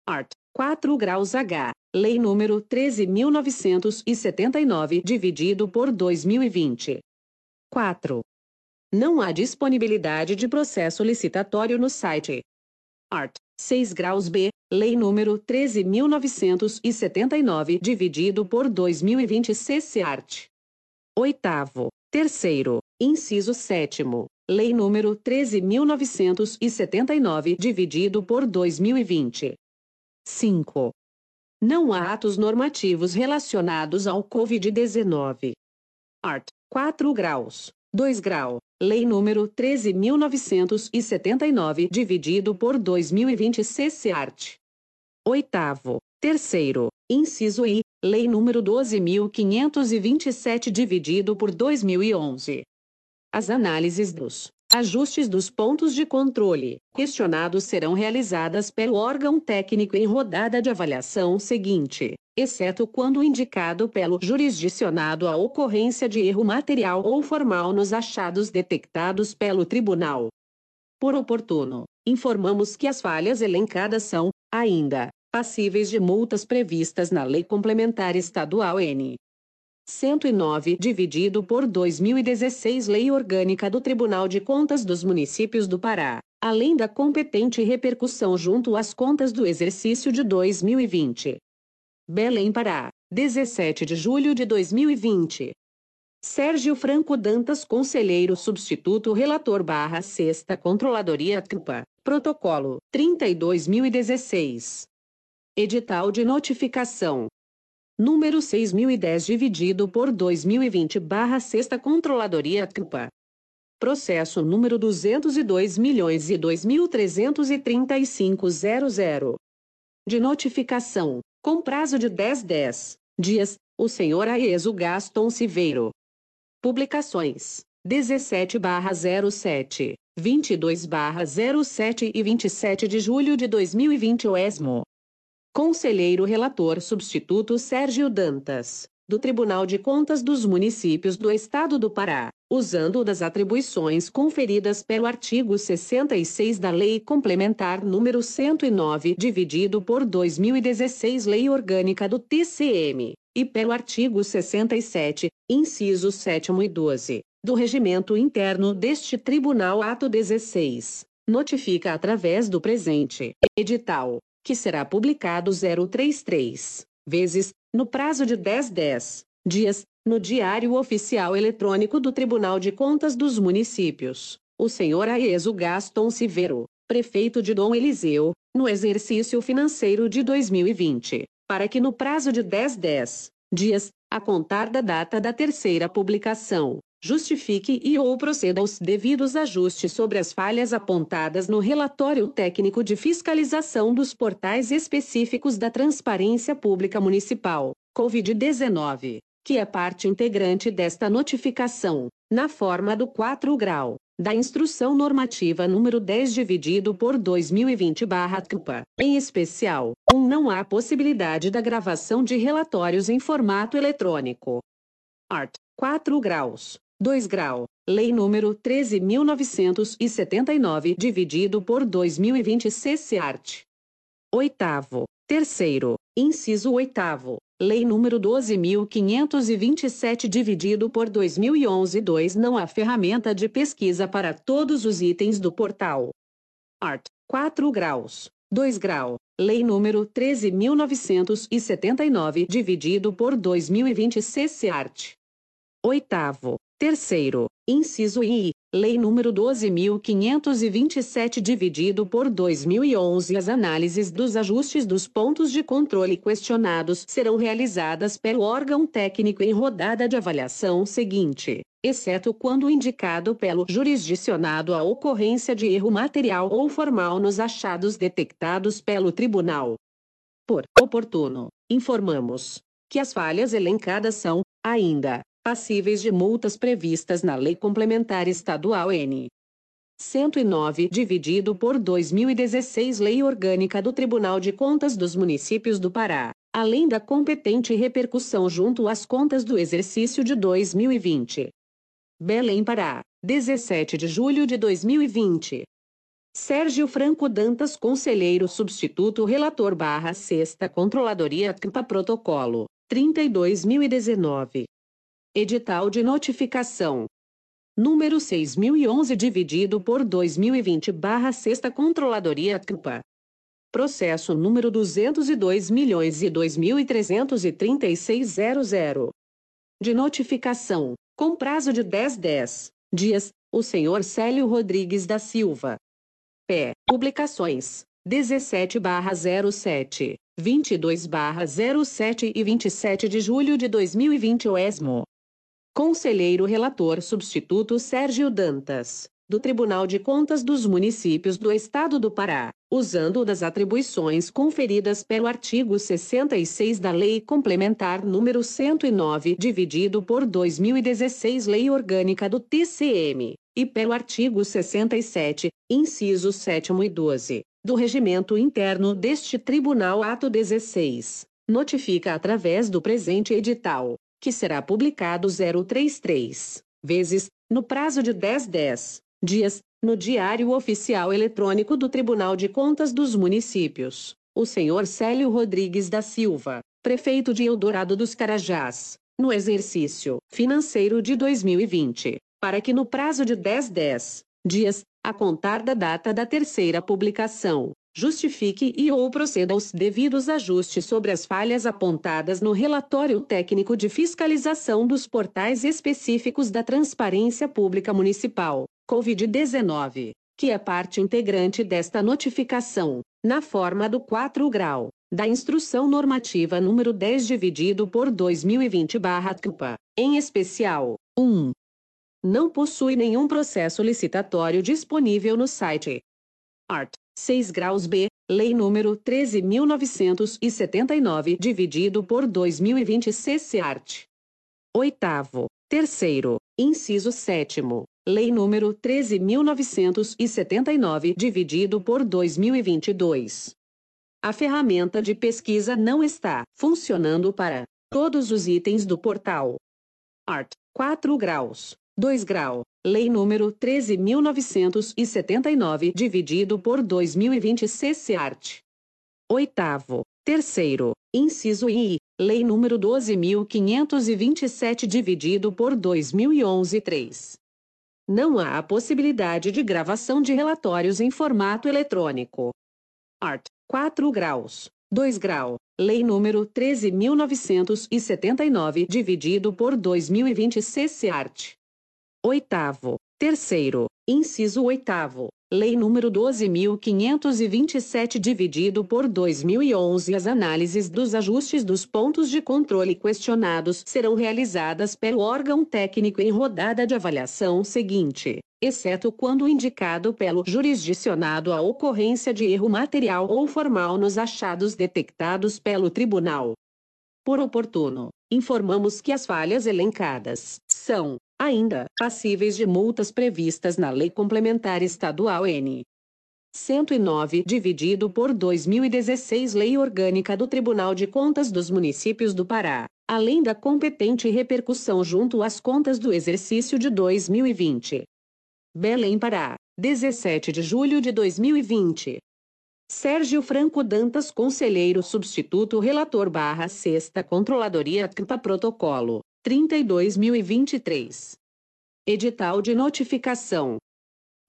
Art. 4 graus H. Lei número 13.979, dividido por 2020. 4. Não há disponibilidade de processo licitatório no site. Art. 6 graus B. Lei número 13.979, dividido por 2020 CC Art. Oitavo. Terceiro. Inciso sétimo. Lei número 13.979, dividido por 2020. 5. Não há atos normativos relacionados ao Covid-19. Art. 4 graus. 2 grau. Lei número 13.979, dividido por 2020 CC Art. Oitavo. Terceiro. Inciso I. Lei número 12.527, dividido por 2011. As análises dos ajustes dos pontos de controle questionados serão realizadas pelo órgão técnico em rodada de avaliação seguinte, exceto quando indicado pelo jurisdicionado a ocorrência de erro material ou formal nos achados detectados pelo tribunal. Por oportuno, informamos que as falhas elencadas são, ainda, passíveis de multas previstas na Lei Complementar Estadual N. 109, dividido por 2016 Lei Orgânica do Tribunal de Contas dos Municípios do Pará, além da competente repercussão junto às contas do exercício de 2020. Belém, Pará, 17 de julho de 2020. Sérgio Franco Dantas, Conselheiro Substituto Relator barra Sexta Controladoria CUPA, Protocolo 32.016. Edital de Notificação número 6010 dividido por 2020 barra Sexta Controladoria CUPA. Processo número 202 milhões e De notificação, com prazo de 10 10 dias, o senhor Aeso Gaston Civeiro. Publicações, 17 barra 07, 22 barra 07 e 27 de julho de 2020 o ESMO. Conselheiro Relator Substituto Sérgio Dantas, do Tribunal de Contas dos Municípios do Estado do Pará, usando das atribuições conferidas pelo artigo 66 da Lei Complementar número 109, dividido por 2016 Lei Orgânica do TCM, e pelo artigo 67, incisos 7 e 12, do Regimento Interno deste Tribunal Ato 16. Notifica através do presente edital que será publicado 033 vezes, no prazo de 10 10 dias, no Diário Oficial Eletrônico do Tribunal de Contas dos Municípios, o senhor Aeso Gaston Civero, prefeito de Dom Eliseu, no exercício financeiro de 2020, para que no prazo de 10 10 dias, a contar da data da terceira publicação, justifique e ou proceda aos devidos ajustes sobre as falhas apontadas no relatório técnico de fiscalização dos portais específicos da Transparência Pública Municipal, COVID-19, que é parte integrante desta notificação, na forma do 4 grau da Instrução Normativa número 10 dividido por 2020/CUPA. Em especial, um não há possibilidade da gravação de relatórios em formato eletrônico. Art. 4 graus. 2 grau, Lei número 13.979, dividido por 2020 CC Art. Oitavo, terceiro, inciso oitavo, Lei número 12.527, dividido por 2011 2 Não há ferramenta de pesquisa para todos os itens do portal. Art. 4 graus, 2 grau, Lei número 13.979, dividido por 2020 CC Art. Oitavo, Terceiro, inciso I, Lei número 12.527 dividido por 2011 As análises dos ajustes dos pontos de controle questionados serão realizadas pelo órgão técnico em rodada de avaliação seguinte, exceto quando indicado pelo jurisdicionado a ocorrência de erro material ou formal nos achados detectados pelo tribunal. Por oportuno, informamos que as falhas elencadas são, ainda, passíveis de multas previstas na Lei Complementar Estadual N. 109, dividido por 2016 Lei Orgânica do Tribunal de Contas dos Municípios do Pará, além da competente repercussão junto às contas do exercício de 2020. Belém, Pará, 17 de julho de 2020. Sérgio Franco Dantas, Conselheiro Substituto Relator barra Sexta Controladoria CMPA Protocolo, 32.019. Edital de notificação. Número 6011 dividido por 2020 barra Sexta Controladoria CUPA. Processo número 202 milhões e De notificação, com prazo de 10 10 dias, o senhor Célio Rodrigues da Silva. Pé. Publicações. 17 07, 22 07 e 27 de julho de 2020 o ESMO. Conselheiro Relator Substituto Sérgio Dantas do Tribunal de Contas dos Municípios do Estado do Pará, usando das atribuições conferidas pelo artigo 66 da Lei Complementar número 109, dividido por 2016 Lei Orgânica do TCM, e pelo artigo 67, incisos 7 e 12, do Regimento Interno deste Tribunal Ato 16, notifica através do presente edital, que será publicado 033 vezes, no prazo de 10 10 dias, no Diário Oficial Eletrônico do Tribunal de Contas dos Municípios, o senhor Célio Rodrigues da Silva, prefeito de Eldorado dos Carajás, no exercício financeiro de 2020, para que no prazo de 10 10 dias, a contar da data da terceira publicação, justifique e ou proceda aos devidos ajustes sobre as falhas apontadas no relatório técnico de fiscalização dos portais específicos da Transparência Pública Municipal, Covid-19, que é parte integrante desta notificação, na forma do 4 grau, da Instrução Normativa número 10 dividido por 2020-CUPA, em especial, 1. Não possui nenhum processo licitatório disponível no site. Art. 6 graus B, Lei número 13.979 dividido por 2020 CC Art. Oitavo. Terceiro. Inciso 7 Lei número 13.979, dividido por 2022. A ferramenta de pesquisa não está funcionando para todos os itens do portal. Art. 4 graus. 2 grau. Lei número 13.979, dividido por 2020 CC Art. Oitavo. Terceiro. Inciso I. Lei número 12.527, dividido por 2011 3. Não há a possibilidade de gravação de relatórios em formato eletrônico. Art. 4 graus. 2 grau. Lei número 13.979, dividido por 2020 CC Art. Oitavo. Terceiro. Inciso oitavo. Lei número 12.527 dividido por 2011 As análises dos ajustes dos pontos de controle questionados serão realizadas pelo órgão técnico em rodada de avaliação seguinte, exceto quando indicado pelo jurisdicionado a ocorrência de erro material ou formal nos achados detectados pelo tribunal. Por oportuno, informamos que as falhas elencadas são ainda passíveis de multas previstas na Lei Complementar Estadual N. 109, dividido por 2016 Lei Orgânica do Tribunal de Contas dos Municípios do Pará, além da competente repercussão junto às contas do exercício de 2020. Belém, Pará, 17 de julho de 2020. Sérgio Franco Dantas, Conselheiro Substituto Relator barra Sexta Controladoria CMPA Protocolo 32.023. Edital de notificação.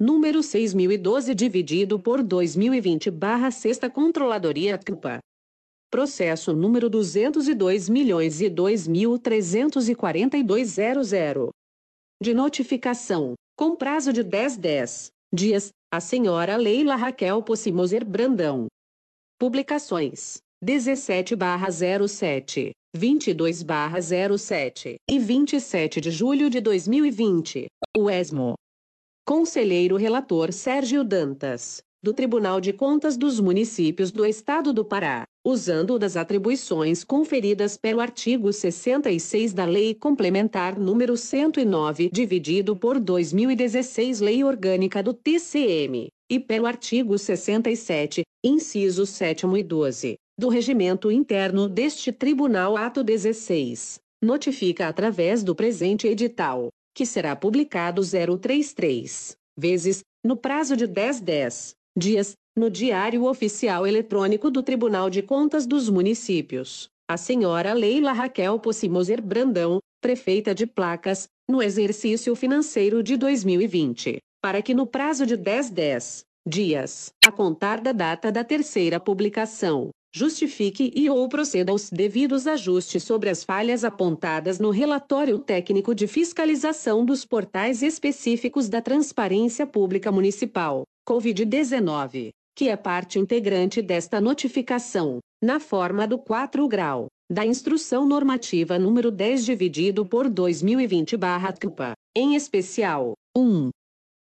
Número 6.012 dividido por 2020 barra Sexta Controladoria CUPA. Processo número 202 milhões e De notificação, com prazo de 10 10 dias, a senhora Leila Raquel Possimoser Brandão. Publicações: 17 barra 07. 22/07 e 27 de julho de 2020. O ESMO. Conselheiro Relator Sérgio Dantas, do Tribunal de Contas dos Municípios do Estado do Pará, usando das atribuições conferidas pelo artigo 66 da Lei Complementar número 109, dividido por 2016 Lei Orgânica do TCM, e pelo artigo 67, incisos 7 e 12 do regimento interno deste Tribunal Ato 16, notifica através do presente edital, que será publicado 033 vezes, no prazo de 10 10 dias, no Diário Oficial Eletrônico do Tribunal de Contas dos Municípios, a senhora Leila Raquel Possimoser Brandão, prefeita de Placas, no exercício financeiro de 2020, para que no prazo de 10 10 dias, a contar da data da terceira publicação. Justifique e ou proceda aos devidos ajustes sobre as falhas apontadas no relatório técnico de fiscalização dos portais específicos da Transparência Pública Municipal, COVID-19, que é parte integrante desta notificação, na forma do 4 grau da Instrução Normativa número 10 dividido por 2020/CPA, em especial, 1.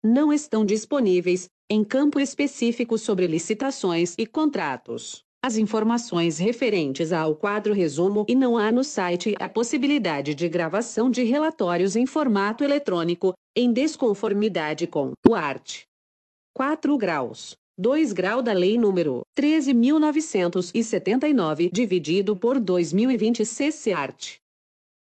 Não estão disponíveis, em campo específico sobre licitações e contratos, as informações referentes ao quadro resumo e não há no site a possibilidade de gravação de relatórios em formato eletrônico, em desconformidade com o art. 4 graus. 2 grau da Lei nº 13.979, dividido por 2020 CC Art.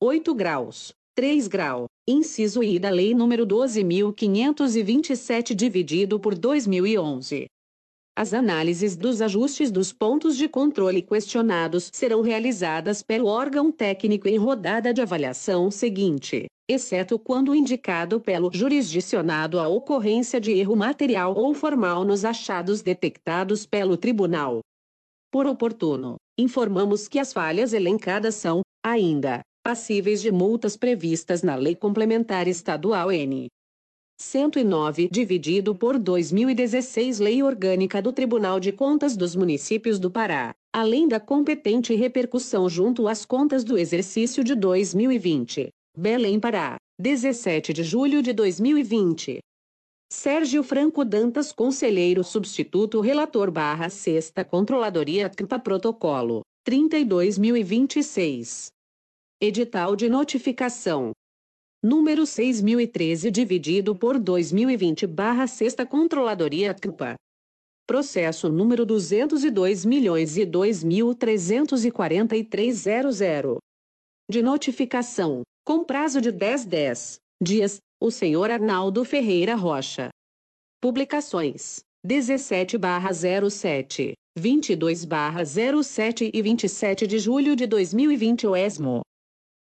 8 graus. 3 grau. Inciso I da Lei nº 12.527, dividido por 2011. As análises dos ajustes dos pontos de controle questionados serão realizadas pelo órgão técnico em rodada de avaliação seguinte exceto quando indicado pelo jurisdicionado a ocorrência de erro material ou formal nos achados detectados pelo tribunal. Por oportuno, informamos que as falhas elencadas são, ainda, passíveis de multas previstas na Lei Complementar Estadual N. 109, dividido por 2016 Lei Orgânica do Tribunal de Contas dos Municípios do Pará, além da competente repercussão junto às contas do exercício de 2020. Belém Pará, 17 de julho de 2020. Sérgio Franco Dantas Conselheiro Substituto Relator barra Sexta Controladoria CMPA Protocolo, 32.026. Edital de Notificação. Número 6013 dividido por 2020 barra Sexta Controladoria CMPA. Processo número 202 milhões e 2.343.00. De notificação com prazo de 10 10 dias, o senhor Arnaldo Ferreira Rocha. Publicações: 17/07, 22/07 e 27 de julho de 2020 o ESMO.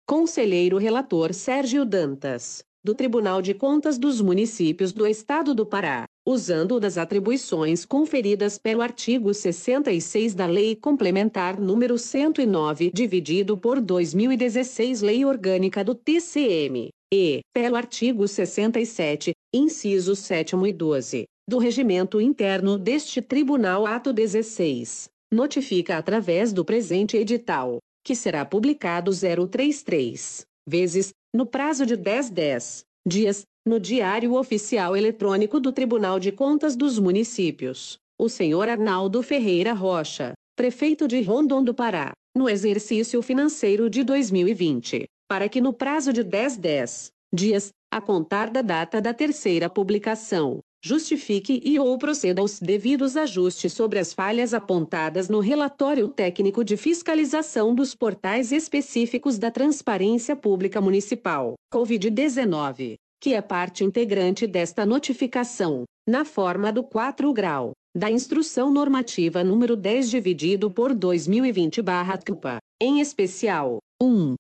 Conselheiro relator Sérgio Dantas, do Tribunal de Contas dos Municípios do Estado do Pará usando das atribuições conferidas pelo artigo 66 da Lei Complementar número 109, dividido por 2016 Lei Orgânica do TCM, e pelo artigo 67, incisos 7 e 12, do Regimento Interno deste Tribunal Ato 16, notifica através do presente edital, que será publicado 033 vezes, no prazo de 10 10 dias, no Diário Oficial Eletrônico do Tribunal de Contas dos Municípios, o senhor Arnaldo Ferreira Rocha, prefeito de Rondon do Pará, no exercício financeiro de 2020, para que no prazo de 10 10 dias, a contar da data da terceira publicação, justifique e ou proceda aos devidos ajustes sobre as falhas apontadas no relatório técnico de fiscalização dos portais específicos da Transparência Pública Municipal, COVID-19, que é parte integrante desta notificação, na forma do 4 grau, da Instrução Normativa número 10 dividido por 2020/CPA, em especial, 1.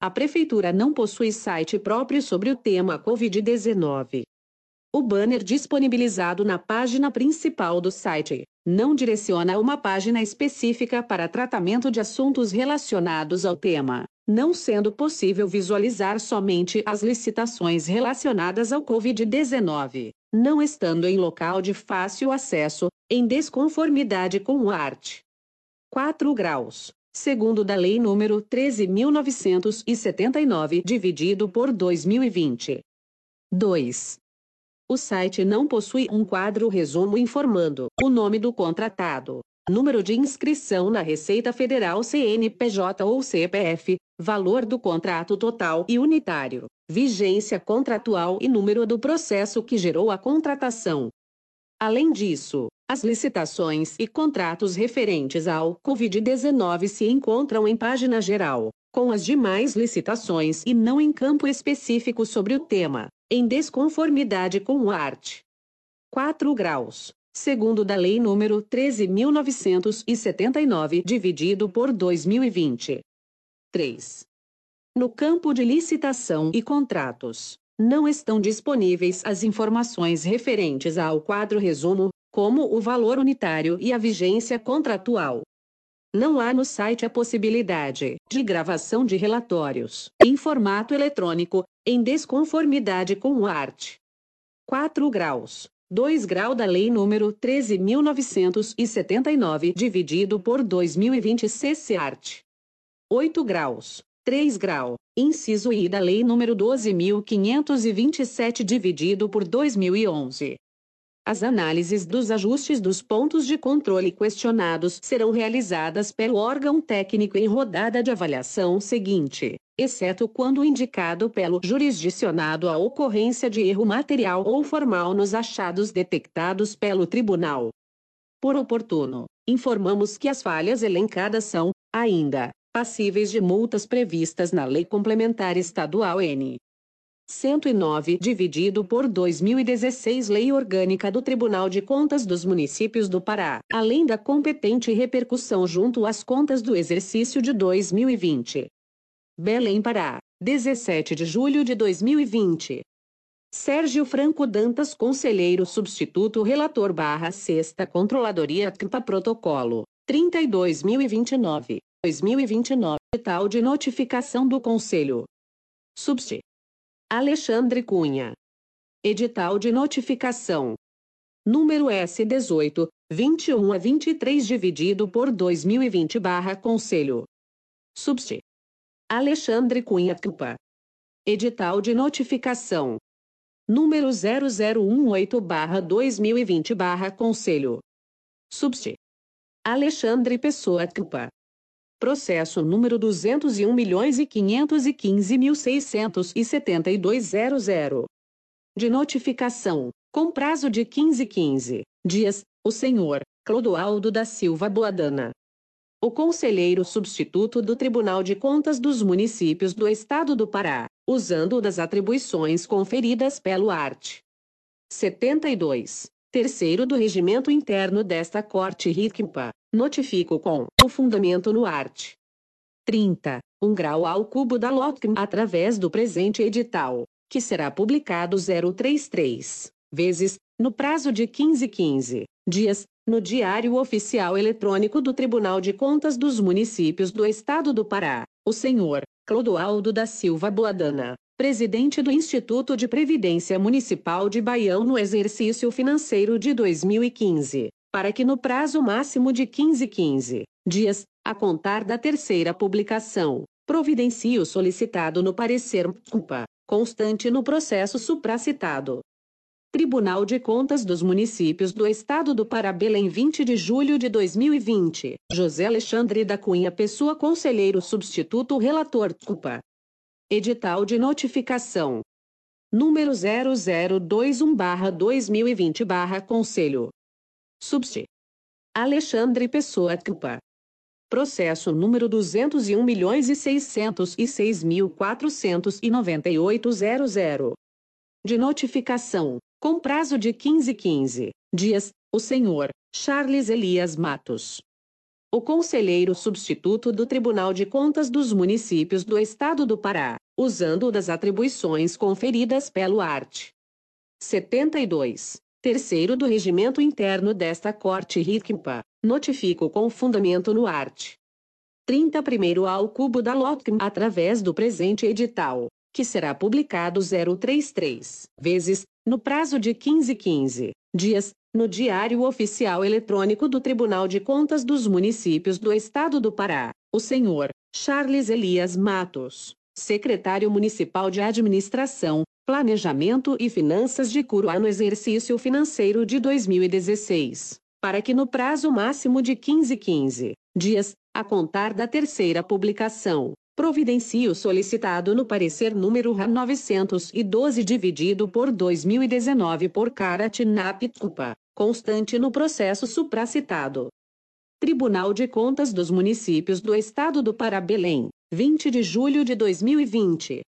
A Prefeitura não possui site próprio sobre o tema Covid-19. O banner disponibilizado na página principal do site não direciona uma página específica para tratamento de assuntos relacionados ao tema não sendo possível visualizar somente as licitações relacionadas ao Covid-19, não estando em local de fácil acesso, em desconformidade com o art. 4 graus, segundo da Lei nº 13.979, dividido por 2020. 2. O site não possui um quadro resumo informando o nome do contratado, número de inscrição na Receita Federal CNPJ ou CPF, valor do contrato total e unitário, vigência contratual e número do processo que gerou a contratação. Além disso, as licitações e contratos referentes ao Covid-19 se encontram em página geral, com as demais licitações e não em campo específico sobre o tema, em desconformidade com o art. 4 graus. Segundo da Lei nº 13.979, dividido por 2020. 3. No campo de licitação e contratos, não estão disponíveis as informações referentes ao quadro resumo, como o valor unitário e a vigência contratual. Não há no site a possibilidade de gravação de relatórios em formato eletrônico, em desconformidade com o art. 4 graus. 2 grau da Lei nº 13.979, dividido por 2020 CC art. 8 graus. 3 grau. Inciso I da Lei nº 12.527, dividido por 2011. As análises dos ajustes dos pontos de controle questionados serão realizadas pelo órgão técnico em rodada de avaliação seguinte, exceto quando indicado pelo jurisdicionado a ocorrência de erro material ou formal nos achados detectados pelo tribunal. Por oportuno, informamos que as falhas elencadas são, ainda, passíveis de multas previstas na Lei Complementar Estadual N. 109 dividido por 2016 Lei Orgânica do Tribunal de Contas dos Municípios do Pará, além da competente repercussão junto às contas do exercício de 2020. Belém Pará, 17 de julho de 2020. Sérgio Franco Dantas Conselheiro Substituto Relator barra Sexta Controladoria CMPA Protocolo, 32.029, 2029 Tal de notificação do Conselho. Subst. Alexandre Cunha. Edital de notificação. Número S18, 21 a 23 dividido por 2020 barra Conselho. Subst. Alexandre Cunha Cupa. Edital de notificação. Número 0018 barra 2020 barra Conselho. Subst. Alexandre Pessoa Cupa. Processo número 201 milhões e 515 mil 67200. De notificação, com prazo de 15 15 dias, o senhor Clodoaldo da Silva Boadana. O conselheiro substituto do Tribunal de Contas dos Municípios do Estado do Pará, usando das atribuições conferidas pelo art. 72 terceiro do regimento interno desta Corte RICMPA, notifico com o fundamento no art. 30, 1 grau ao cubo da LOTCM através do presente edital, que será publicado 033 vezes, no prazo de 15 15 dias, no Diário Oficial Eletrônico do Tribunal de Contas dos Municípios do Estado do Pará, o senhor Clodoaldo da Silva Boadana, presidente do Instituto de Previdência Municipal de Baião no exercício financeiro de 2015, para que no prazo máximo de 15 15 dias, a contar da terceira publicação, providencie o solicitado no parecer culpa, constante no processo supracitado. Tribunal de Contas dos Municípios do Estado do Pará Belém 20 de julho de 2020. José Alexandre da Cunha Pessoa Conselheiro Substituto Relator culpa, Edital de notificação. Número 0021-2020-Conselho. Subst. Alexandre Pessoa Cupa. Processo número 201.606.498.00. De notificação, com prazo de 15 15 dias, o senhor Charles Elias Matos o conselheiro substituto do Tribunal de Contas dos Municípios do Estado do Pará, usando das atribuições conferidas pelo art. 72. Terceiro do regimento interno desta Corte RICMPA, notifico com fundamento no art. 31 ao cubo da LOTCM através do presente edital, que será publicado 033 vezes, no prazo de 15 15 dias, no Diário Oficial Eletrônico do Tribunal de Contas dos Municípios do Estado do Pará, o senhor Charles Elias Matos, secretário municipal de Administração, Planejamento e Finanças de Curuá no exercício financeiro de 2016, para que no prazo máximo de 15 15 dias, a contar da terceira publicação, providencie o solicitado no parecer número RA 912 dividido por 2019 por Caratinap Cupa constante no processo supracitado. Tribunal de Contas dos Municípios do Estado do Pará Belém, 20 de julho de 2020.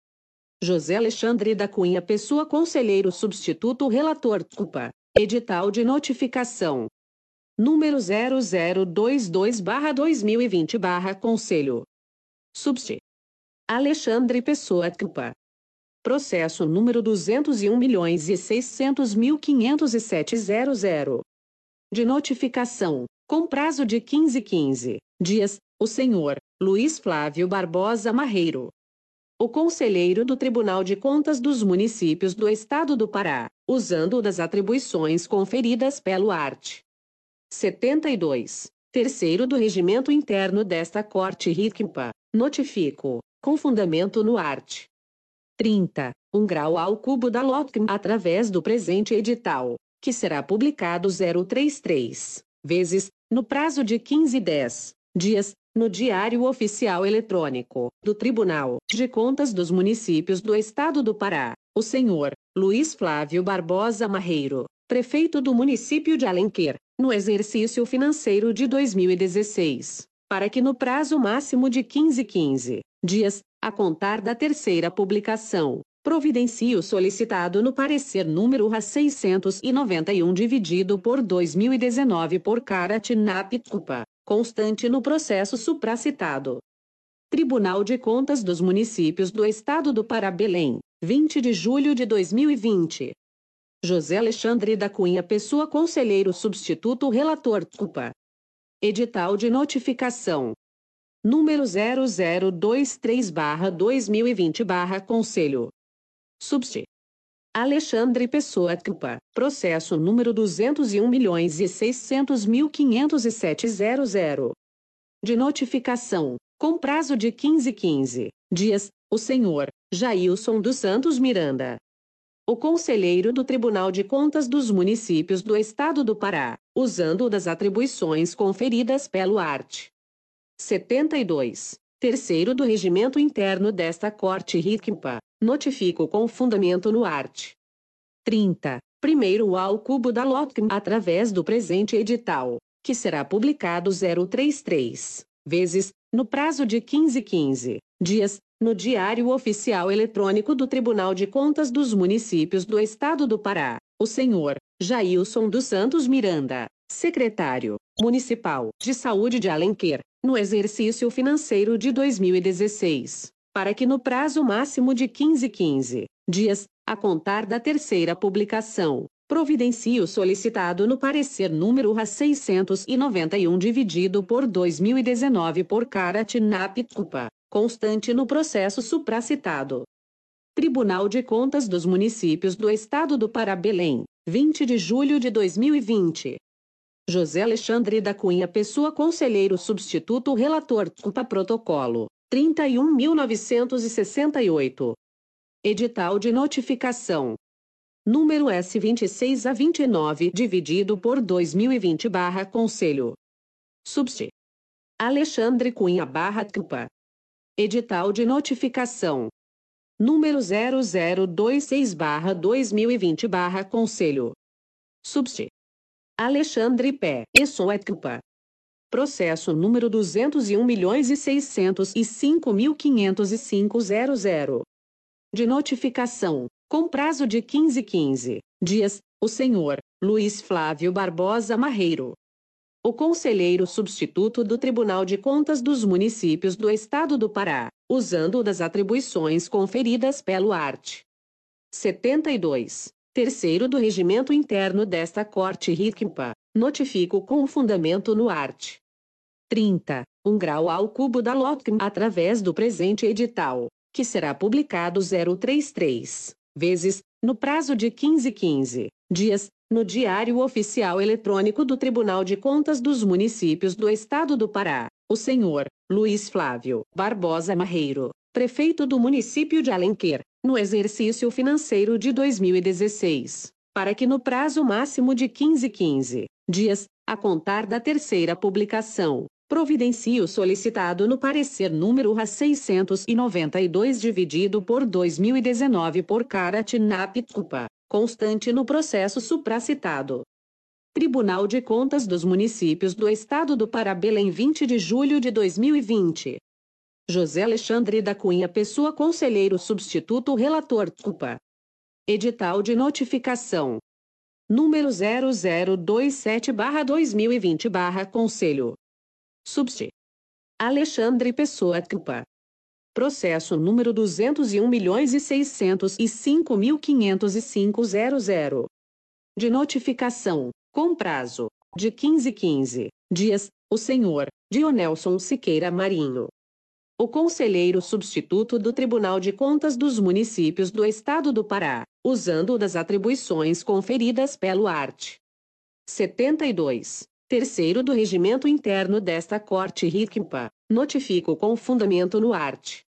José Alexandre da Cunha Pessoa Conselheiro Substituto Relator CUPA. Edital de Notificação. Número 0022-2020-Conselho. Subst. Alexandre Pessoa CUPA. Processo número 201 milhões e 600 mil 507 00. De notificação, com prazo de 15 15 dias, o senhor Luiz Flávio Barbosa Marreiro. O conselheiro do Tribunal de Contas dos Municípios do Estado do Pará, usando das atribuições conferidas pelo art. 72. Terceiro do regimento interno desta Corte RICMPA, notifico, com fundamento no art. 30, um grau ao cubo da LOTCM através do presente edital, que será publicado 033 vezes, no prazo de 15 10 dias, no Diário Oficial Eletrônico do Tribunal de Contas dos Municípios do Estado do Pará, o senhor Luiz Flávio Barbosa Marreiro, prefeito do município de Alenquer, no exercício financeiro de 2016, para que no prazo máximo de 15 15 dias, a contar da terceira publicação, providencie o solicitado no parecer número RA 691 dividido por 2019 por Caratinap Cupa, constante no processo supracitado. Tribunal de Contas dos Municípios do Estado do Pará Belém, 20 de julho de 2020. José Alexandre da Cunha Pessoa Conselheiro Substituto Relator Cupa. Edital de Notificação número 0023-2020-Conselho. Subst. Alexandre Pessoa Cupa, processo número 201 milhões e 600 mil 50700. De notificação, com prazo de 15 15 dias, o senhor Jailson dos Santos Miranda. O conselheiro do Tribunal de Contas dos Municípios do Estado do Pará, usando das atribuições conferidas pelo art. 72. Terceiro do regimento interno desta Corte RICMPA, notifico com fundamento no art. 30. Primeiro ao cubo da LOTCM através do presente edital, que será publicado 033 vezes, no prazo de 15 15 dias, no Diário Oficial Eletrônico do Tribunal de Contas dos Municípios do Estado do Pará, o senhor Jailson dos Santos Miranda, secretário municipal de saúde de Alenquer, no exercício financeiro de 2016, para que no prazo máximo de 15 15 dias, a contar da terceira publicação, providencie o solicitado no parecer número RA 691 dividido por 2019 por Caratinap Cupa, constante no processo supracitado. Tribunal de Contas dos Municípios do Estado do Pará Belém, 20 de julho de 2020. José Alexandre da Cunha Pessoa Conselheiro Substituto Relator CUPA Protocolo 31.968 Edital de Notificação. Número S26 a 29 dividido por 2020 barra Conselho. Subst Alexandre Cunha barra CUPA Edital de Notificação. Número 0026 barra 2020 barra Conselho. Subst Alexandre Pé, Essoetcupa. Processo número 201 milhões e 605 mil 50500. De notificação, com prazo de 15 15 dias, o senhor Luiz Flávio Barbosa Marreiro. O conselheiro substituto do Tribunal de Contas dos Municípios do Estado do Pará, usando das atribuições conferidas pelo art. 72 terceiro do regimento interno desta Corte RICMPA, notifico com fundamento no art. 30, um grau ao cubo da LOTCM através do presente edital, que será publicado 033 vezes, no prazo de 15 15 dias, no Diário Oficial Eletrônico do Tribunal de Contas dos Municípios do Estado do Pará, o senhor Luiz Flávio Barbosa Marreiro, prefeito do município de Alenquer, no exercício financeiro de 2016, para que no prazo máximo de 15 15 dias, a contar da terceira publicação, providencie o solicitado no parecer número RA 692 dividido por 2019 por Caratinap Cupa, constante no processo supracitado. Tribunal de Contas dos Municípios do Estado do Pará Belém 20 de julho de 2020. José Alexandre da Cunha Pessoa Conselheiro Substituto Relator CUPA. Edital de Notificação. Número 0027-2020-Conselho. Subst. Alexandre Pessoa CUPA. Processo número 201 milhões e 605 mil 505 00. De notificação, com prazo de 1515 dias, o senhor Dionelson Siqueira Marinho. O conselheiro substituto do Tribunal de Contas dos Municípios do Estado do Pará, usando das atribuições conferidas pelo art. 72. Terceiro do regimento interno desta Corte RICMPA, notifico com fundamento no art.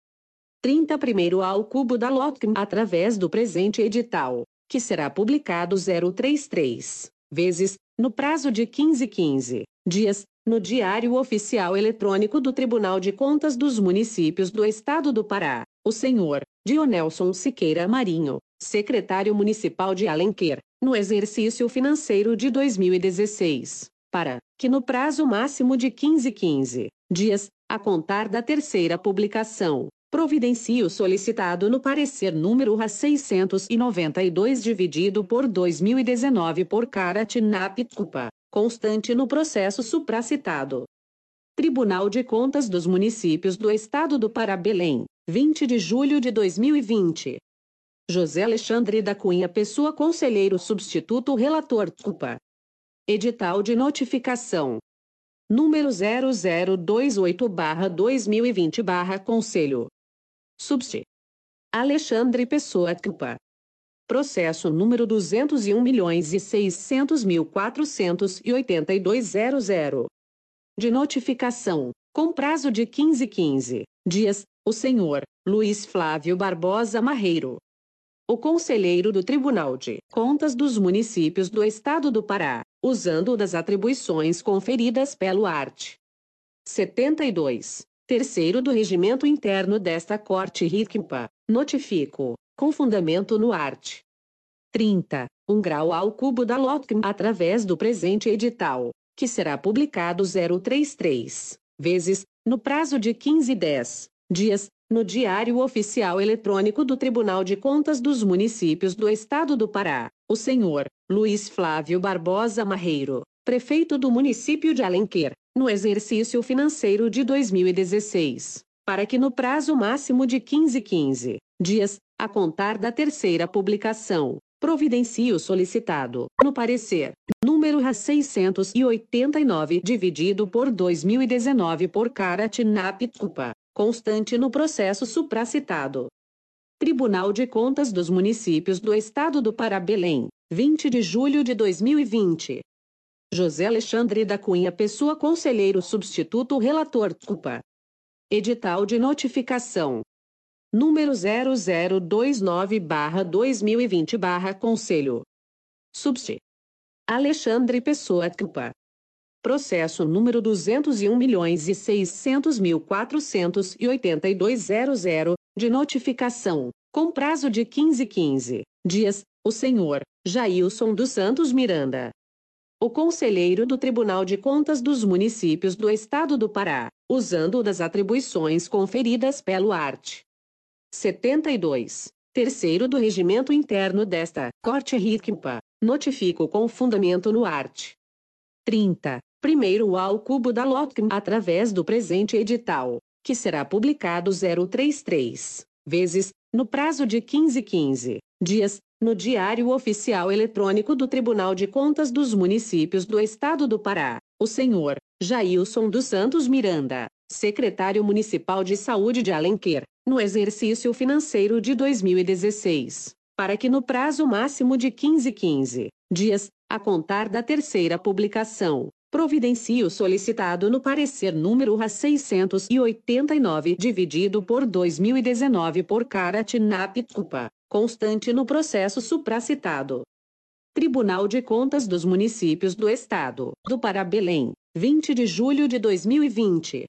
31 ao cubo da LOTCM através do presente edital, que será publicado 033 vezes, no prazo de 1515 dias, no Diário Oficial Eletrônico do Tribunal de Contas dos Municípios do Estado do Pará, o senhor Dionelson Siqueira Marinho, secretário municipal de Alenquer, no exercício financeiro de 2016, para que no prazo máximo de 1515 dias, a contar da terceira publicação, providencie o solicitado no parecer número RA 692 dividido por 2019 por Carat Napitupa, constante no processo supracitado. Tribunal de Contas dos Municípios do Estado do Pará Belém, 20 de julho de 2020. José Alexandre da Cunha Pessoa Conselheiro Substituto Relator CUPA. Edital de Notificação. Número 0028-2020-Conselho. Subst. Alexandre Pessoa CUPA. Processo número 201 milhões e 600 mil 48200. De notificação, com prazo de 1515 dias, o senhor Luiz Flávio Barbosa Marreiro. O conselheiro do Tribunal de Contas dos Municípios do Estado do Pará, usando das atribuições conferidas pelo art. 72. Terceiro do regimento interno desta Corte RICMPA, notifico com fundamento no art. 30, 1 grau ao cubo da LOTCM através do presente edital, que será publicado 033 vezes, no prazo de 15 10 dias, no Diário Oficial Eletrônico do Tribunal de Contas dos Municípios do Estado do Pará, o senhor Luiz Flávio Barbosa Marreiro, prefeito do município de Alenquer, no exercício financeiro de 2016, para que no prazo máximo de 15 15 dias, a contar da terceira publicação, providencie o solicitado, no parecer, número RA 689 dividido por 2019 por Caratinap Cupa, constante no processo supracitado. Tribunal de Contas dos Municípios do Estado do Pará Belém, 20 de julho de 2020. José Alexandre da Cunha Pessoa Conselheiro Substituto Relator Cupa. Edital de Notificação número 0029-2020-Conselho. Subst. Alexandre Pessoa Cupa. Processo número 201 milhões e 600 mil 48200, de notificação, com prazo de 1515 dias, o senhor Jailson dos Santos Miranda. O conselheiro do Tribunal de Contas dos Municípios do Estado do Pará, usando das atribuições conferidas pelo art. 72. Terceiro do regimento interno desta Corte RICMPA, notifico com fundamento no art. 30. Primeiro ao cubo da LOTCM através do presente edital, que será publicado 033 vezes, no prazo de 1515 dias, no Diário Oficial Eletrônico do Tribunal de Contas dos Municípios do Estado do Pará, o senhor Jailson dos Santos Miranda, secretário municipal de saúde de Alenquer, no exercício financeiro de 2016, para que no prazo máximo de 1515 dias, a contar da terceira publicação, providencie o solicitado no parecer número RA 689 dividido por 2019 por Caratinap constante no processo supracitado. Tribunal de Contas dos Municípios do Estado do Pará Belém, 20 de julho de 2020.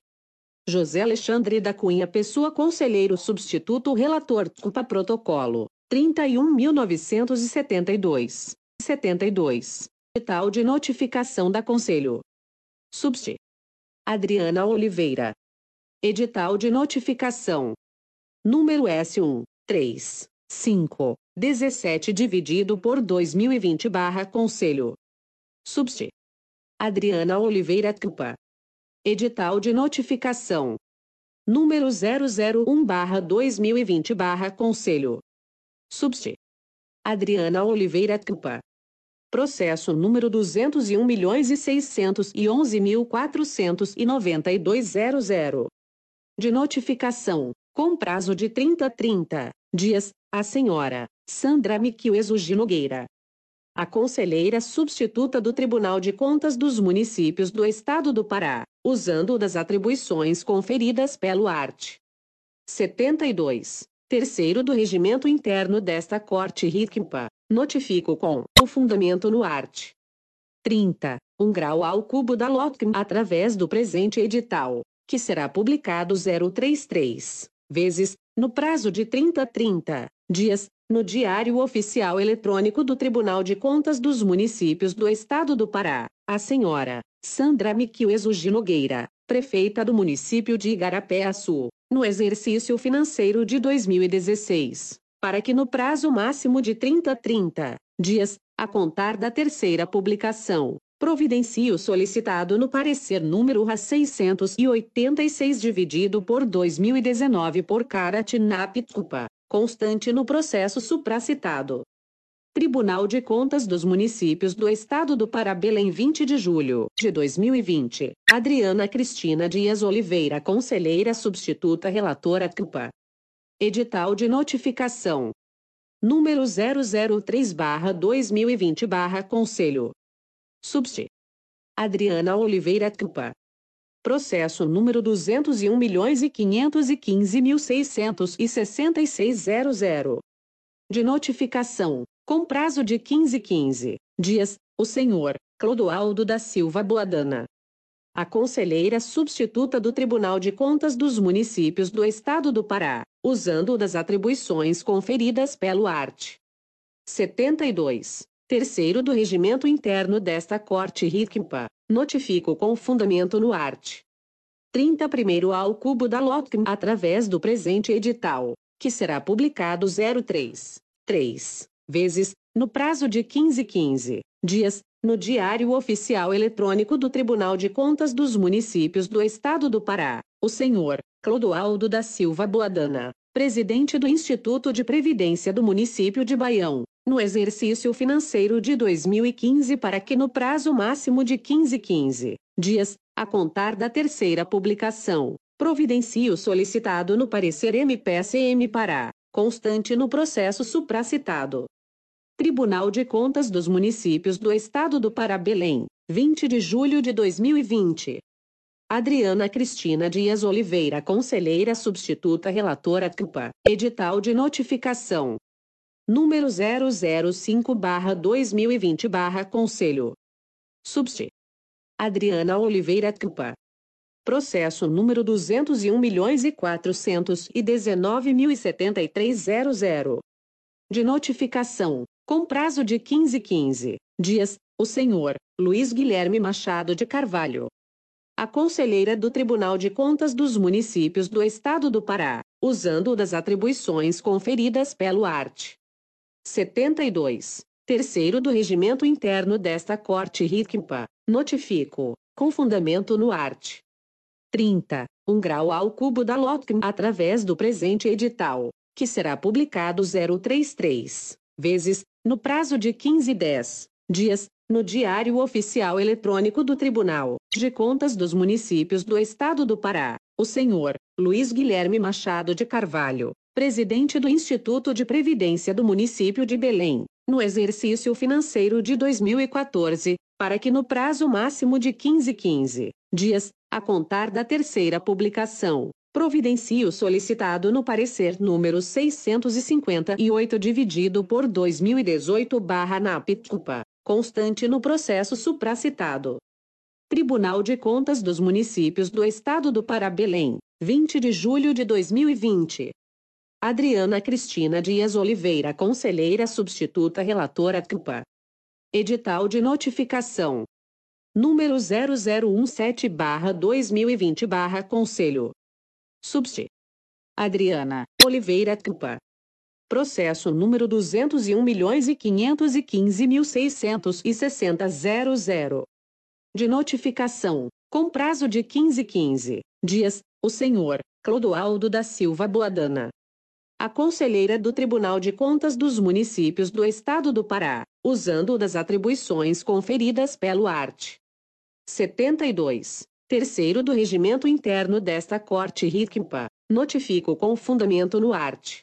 José Alexandre da Cunha Pessoa Conselheiro Substituto Relator CUPA Protocolo 31.972 72 Edital de Notificação da Conselho Subst. Adriana Oliveira Edital de Notificação Número S1 3 5 17 dividido por 2020 barra Conselho Subst. Adriana Oliveira CUPA Edital de Notificação. Número 001-2020-Conselho. Subst. Adriana Oliveira Campa. Processo número 201.611.492.00. De notificação, com prazo de 30 a 30 dias, a senhora Sandra Miquieso de Nogueira. A conselheira substituta do Tribunal de Contas dos Municípios do Estado do Pará, usando das atribuições conferidas pelo art. 72. Terceiro do regimento interno desta Corte RICMPA, notifico com o fundamento no art. 30, um grau ao cubo da LOTCM através do presente edital, que será publicado 033 vezes, no prazo de 30 30 dias, no Diário Oficial Eletrônico do Tribunal de Contas dos Municípios do Estado do Pará, a senhora Sandra Miquieso de Nogueira, prefeita do município de Igarapé-Açu, no exercício financeiro de 2016, para que no prazo máximo de 30 30 dias, a contar da terceira publicação, providencie o solicitado no parecer número RA 686 dividido por 2019 por Caratinapitupa, constante no processo supracitado. Tribunal de Contas dos Municípios do Estado do Pará Belém 20 de julho de 2020. Adriana Cristina Dias Oliveira Conselheira Substituta Relatora CUPA. Edital de Notificação. Número 003-2020 Conselho. Subst. Adriana Oliveira CUPA. Processo número 201.515.666.00. De notificação com prazo de 15 15 dias, o senhor Clodoaldo da Silva Boadana. A conselheira substituta do Tribunal de Contas dos Municípios do Estado do Pará, usando das atribuições conferidas pelo art. 72. Terceiro do regimento interno desta Corte RICMPA, notifico com fundamento no art. 31 ao cubo da LOTCM através do presente edital, que será publicado 03 3 vezes, no prazo de 15 15 dias, no Diário Oficial Eletrônico do Tribunal de Contas dos Municípios do Estado do Pará, o senhor Clodoaldo da Silva Boadana, presidente do Instituto de Previdência do município de Baião, no exercício financeiro de 2015 para que no prazo máximo de 15 15 dias, a contar da terceira publicação, providencie o solicitado no parecer MPSM Pará, constante no processo supracitado. Tribunal de Contas dos Municípios do Estado do Pará Belém, 20 de julho de 2020. Adriana Cristina Dias Oliveira Conselheira Substituta Relatora CUPA, Edital de Notificação. Número 005-2020 Conselho. Subst. Adriana Oliveira CUPA. Processo número 201.419.073.00. De notificação, com prazo de 15 15 dias, o senhor Luiz Guilherme Machado de Carvalho. A conselheira do Tribunal de Contas dos Municípios do Estado do Pará, usando das atribuições conferidas pelo art. 72. Terceiro do regimento interno desta Corte RICMPA, notifico, com fundamento no art. 30, um grau ao cubo da LOTCM através do presente edital, que será publicado 033 vezes, no prazo de 15 10 dias, no Diário Oficial Eletrônico do Tribunal de Contas dos Municípios do Estado do Pará, o senhor Luiz Guilherme Machado de Carvalho, presidente do Instituto de Previdência do município de Belém, no exercício financeiro de 2014, para que no prazo máximo de 15 15 dias, a contar da terceira publicação, providencie o solicitado no parecer número 658 dividido por 2018/NAPTUPA, constante no processo supracitado. Tribunal de Contas dos Municípios do Estado do Pará Belém, 20 de julho de 2020. Adriana Cristina Dias Oliveira Conselheira Substituta Relatora CUPA. Edital de Notificação. Número 0017-2020-Conselho. Subst. Adriana Oliveira Campa. Processo número 201.515.660.00. De notificação, com prazo de 15 15 dias, o senhor Clodoaldo da Silva Boadana. a conselheira do Tribunal de Contas dos Municípios do Estado do Pará, usando das atribuições conferidas pelo art. 72. Terceiro do regimento interno desta Corte RICMPA, notifico com fundamento no art.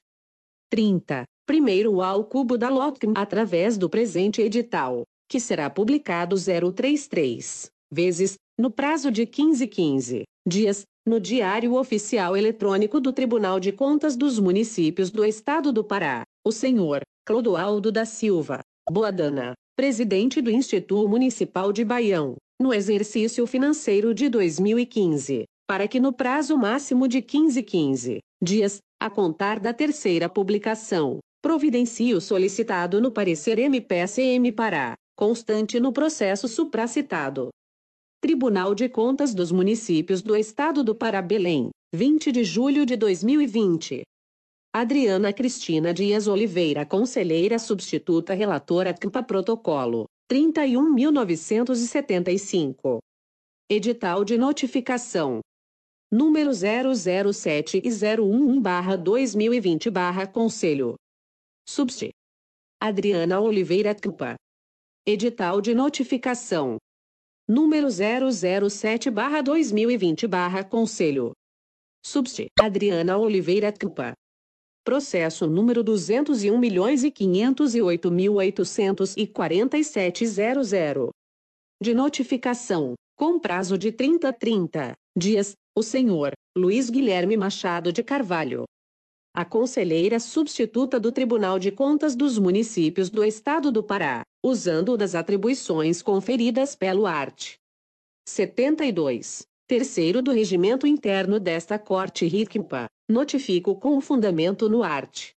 30. Primeiro ao cubo da LOTCM através do presente edital, que será publicado 033 vezes, no prazo de 15 15 dias, no Diário Oficial Eletrônico do Tribunal de Contas dos Municípios do Estado do Pará, o senhor Clodoaldo da Silva Boadana, presidente do Instituto Municipal de Baião, no exercício financeiro de 2015, para que no prazo máximo de 15 15 dias, a contar da terceira publicação, providencie o solicitado no parecer MPSM Pará, constante no processo supracitado. Tribunal de Contas dos Municípios do Estado do Pará Belém, 20 de julho de 2020. Adriana Cristina Dias Oliveira Conselheira Substituta Relatora CMPA Protocolo, 31.975. Edital de Notificação. Número 007 e 011-2020 Conselho. Subst. Adriana Oliveira CMPA. Edital de Notificação número 007-2020-Conselho. Subst. Adriana Oliveira Campa. Processo número 201.508.847.00. De notificação, com prazo de 30 30 dias, o senhor Luiz Guilherme Machado de Carvalho. A conselheira substituta do Tribunal de Contas dos Municípios do Estado do Pará usando das atribuições conferidas pelo art. 72. Terceiro do regimento interno desta Corte RICMPA, notifico com fundamento no art.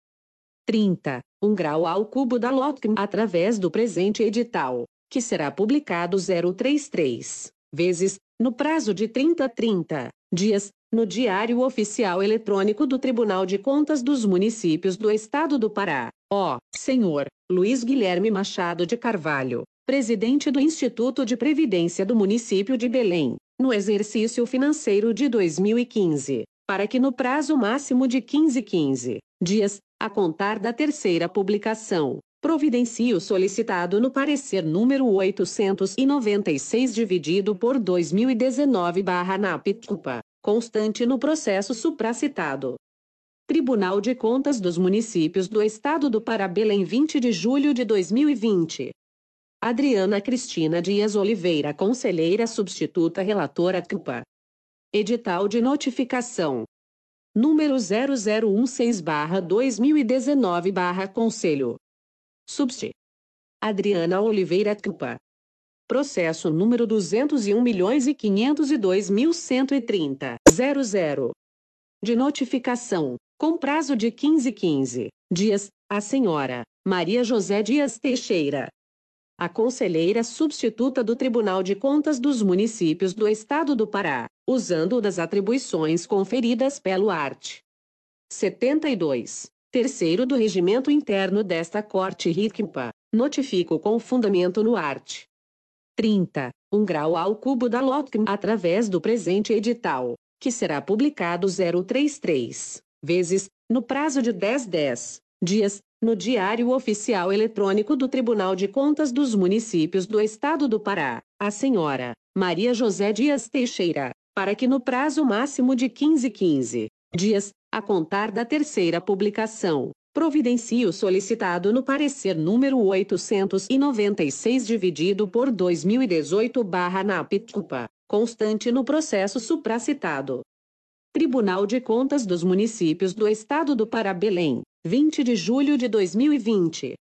30. Um grau ao cubo da LOTCM através do presente edital, que será publicado 033 vezes, no prazo de 30 30 dias, no Diário Oficial Eletrônico do Tribunal de Contas dos Municípios do Estado do Pará. Ó, senhor, Luiz Guilherme Machado de Carvalho, presidente do Instituto de Previdência do município de Belém, no exercício financeiro de 2015, para que no prazo máximo de 15 15 dias, a contar da terceira publicação, providencie o solicitado no parecer número 896 dividido por 2019/NAPTUPA, constante no processo supracitado. Tribunal de Contas dos Municípios do Estado do Pará Belém 20 de julho de 2020. Adriana Cristina Dias Oliveira Conselheira Substituta Relatora CUPA. Edital de Notificação. Número 0016-2019-Conselho. Subst. Adriana Oliveira CUPA. Processo número 201.502.130. 00. De notificação, com prazo de 15 15 dias, a senhora Maria José Dias Teixeira. A conselheira substituta do Tribunal de Contas dos Municípios do Estado do Pará, usando das atribuições conferidas pelo art. 72. Terceiro do regimento interno desta Corte RICMPA, notifico com fundamento no art. 30, um grau ao cubo da LOTCM através do presente edital, que será publicado 033 vezes, no prazo de 10 10 dias, no Diário Oficial Eletrônico do Tribunal de Contas dos Municípios do Estado do Pará, a senhora Maria José Dias Teixeira, para que no prazo máximo de 15 15 dias, a contar da terceira publicação, providencie o solicitado no parecer número 896 dividido por 2018/NAPTUPA, constante no processo supracitado. Tribunal de Contas dos Municípios do Estado do Pará Belém, 20 de julho de 2020.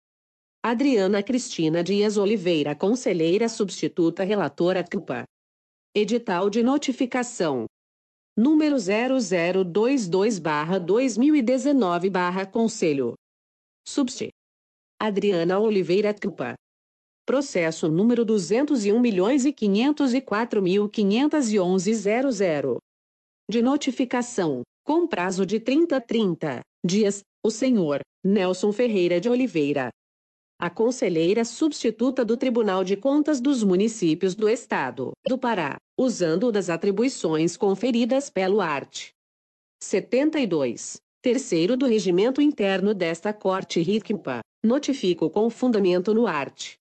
Adriana Cristina Dias Oliveira Conselheira Substituta Relatora CUPA. Edital de Notificação número 0022-2019-Conselho. Subst. Adriana Oliveira Campa. Processo número 201.504.511.00. De notificação, com prazo de 30 30 dias, o senhor Nelson Ferreira de Oliveira. A conselheira substituta do Tribunal de Contas dos Municípios do Estado do Pará, usando das atribuições conferidas pelo art. 72. terceiro do regimento interno desta Corte RICMPA, notifico com fundamento no art.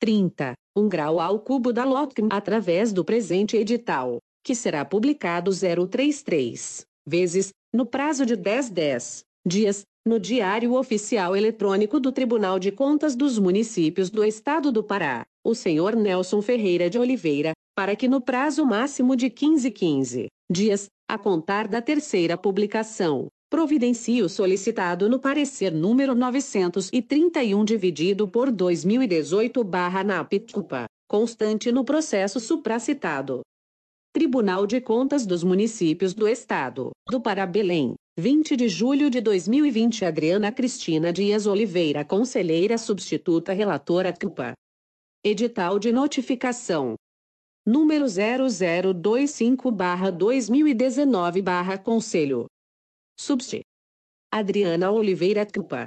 30, 1 grau ao cubo da LOTCM através do presente edital, que será publicado 033 vezes, no prazo de 10 10 dias, no Diário Oficial Eletrônico do Tribunal de Contas dos Municípios do Estado do Pará, o senhor Nelson Ferreira de Oliveira, para que no prazo máximo de 15 15 dias, a contar da terceira publicação, providencie o solicitado no parecer número 931 dividido por 2018/NAPTUPA, constante no processo supracitado. Tribunal de Contas dos Municípios do Estado do Pará Belém, 20 de julho de 2020 Adriana Cristina Dias Oliveira Conselheira Substituta Relatora CUPA. Edital de Notificação número 0025-2019-Conselho. Subst. Adriana Oliveira Campa.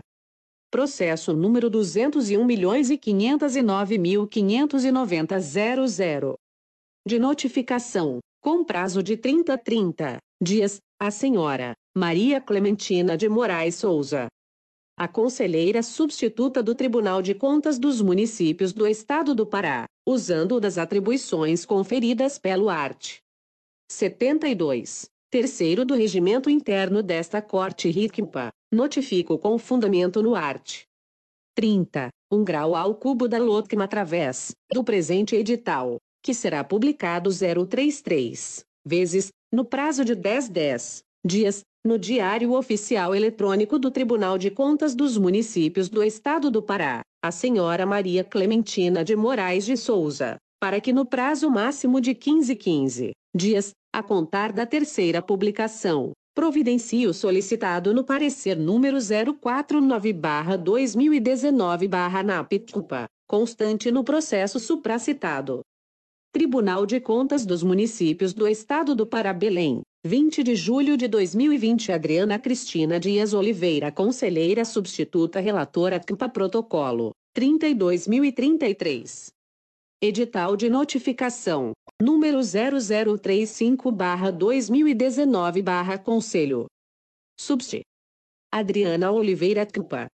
Processo número 201.509.590.00. De notificação, com prazo de 30 a 30 dias, a senhora Maria Clementina de Moraes Souza, a conselheira substituta do Tribunal de Contas dos Municípios do Estado do Pará, usando das atribuições conferidas pelo art. 72. Terceiro do regimento interno desta Corte RICMPA, notifico com fundamento no art. 30. 1 grau ao cubo da LOTCM através do presente edital, que será publicado 033 vezes, no prazo de 10 10 dias, no Diário Oficial Eletrônico do Tribunal de Contas dos Municípios do Estado do Pará, a senhora Maria Clementina de Moraes de Souza, para que no prazo máximo de 15 15 dias, a contar da terceira publicação, providencie o solicitado no parecer número 049-2019-NAPTUPA, constante no processo supracitado. Tribunal de Contas dos Municípios do Estado do Pará Belém, 20 de julho de 2020 Adriana Cristina Dias Oliveira Conselheira Substituta Relatora CMPA Protocolo 32.033 Edital de Notificação Número 0035-2019-Conselho Subst. Adriana Oliveira CMPA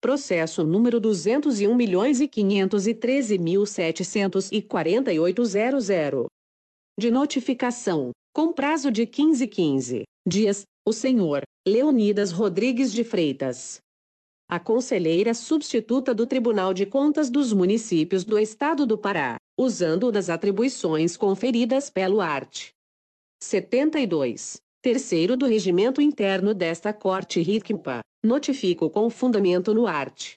Processo número 201.513.748.00 De notificação com prazo de 15 15 dias, o senhor Leonidas Rodrigues de Freitas. A conselheira substituta do Tribunal de Contas dos Municípios do Estado do Pará, usando das atribuições conferidas pelo art. 72. Terceiro do regimento interno desta Corte RICMPA, notifico com fundamento no art.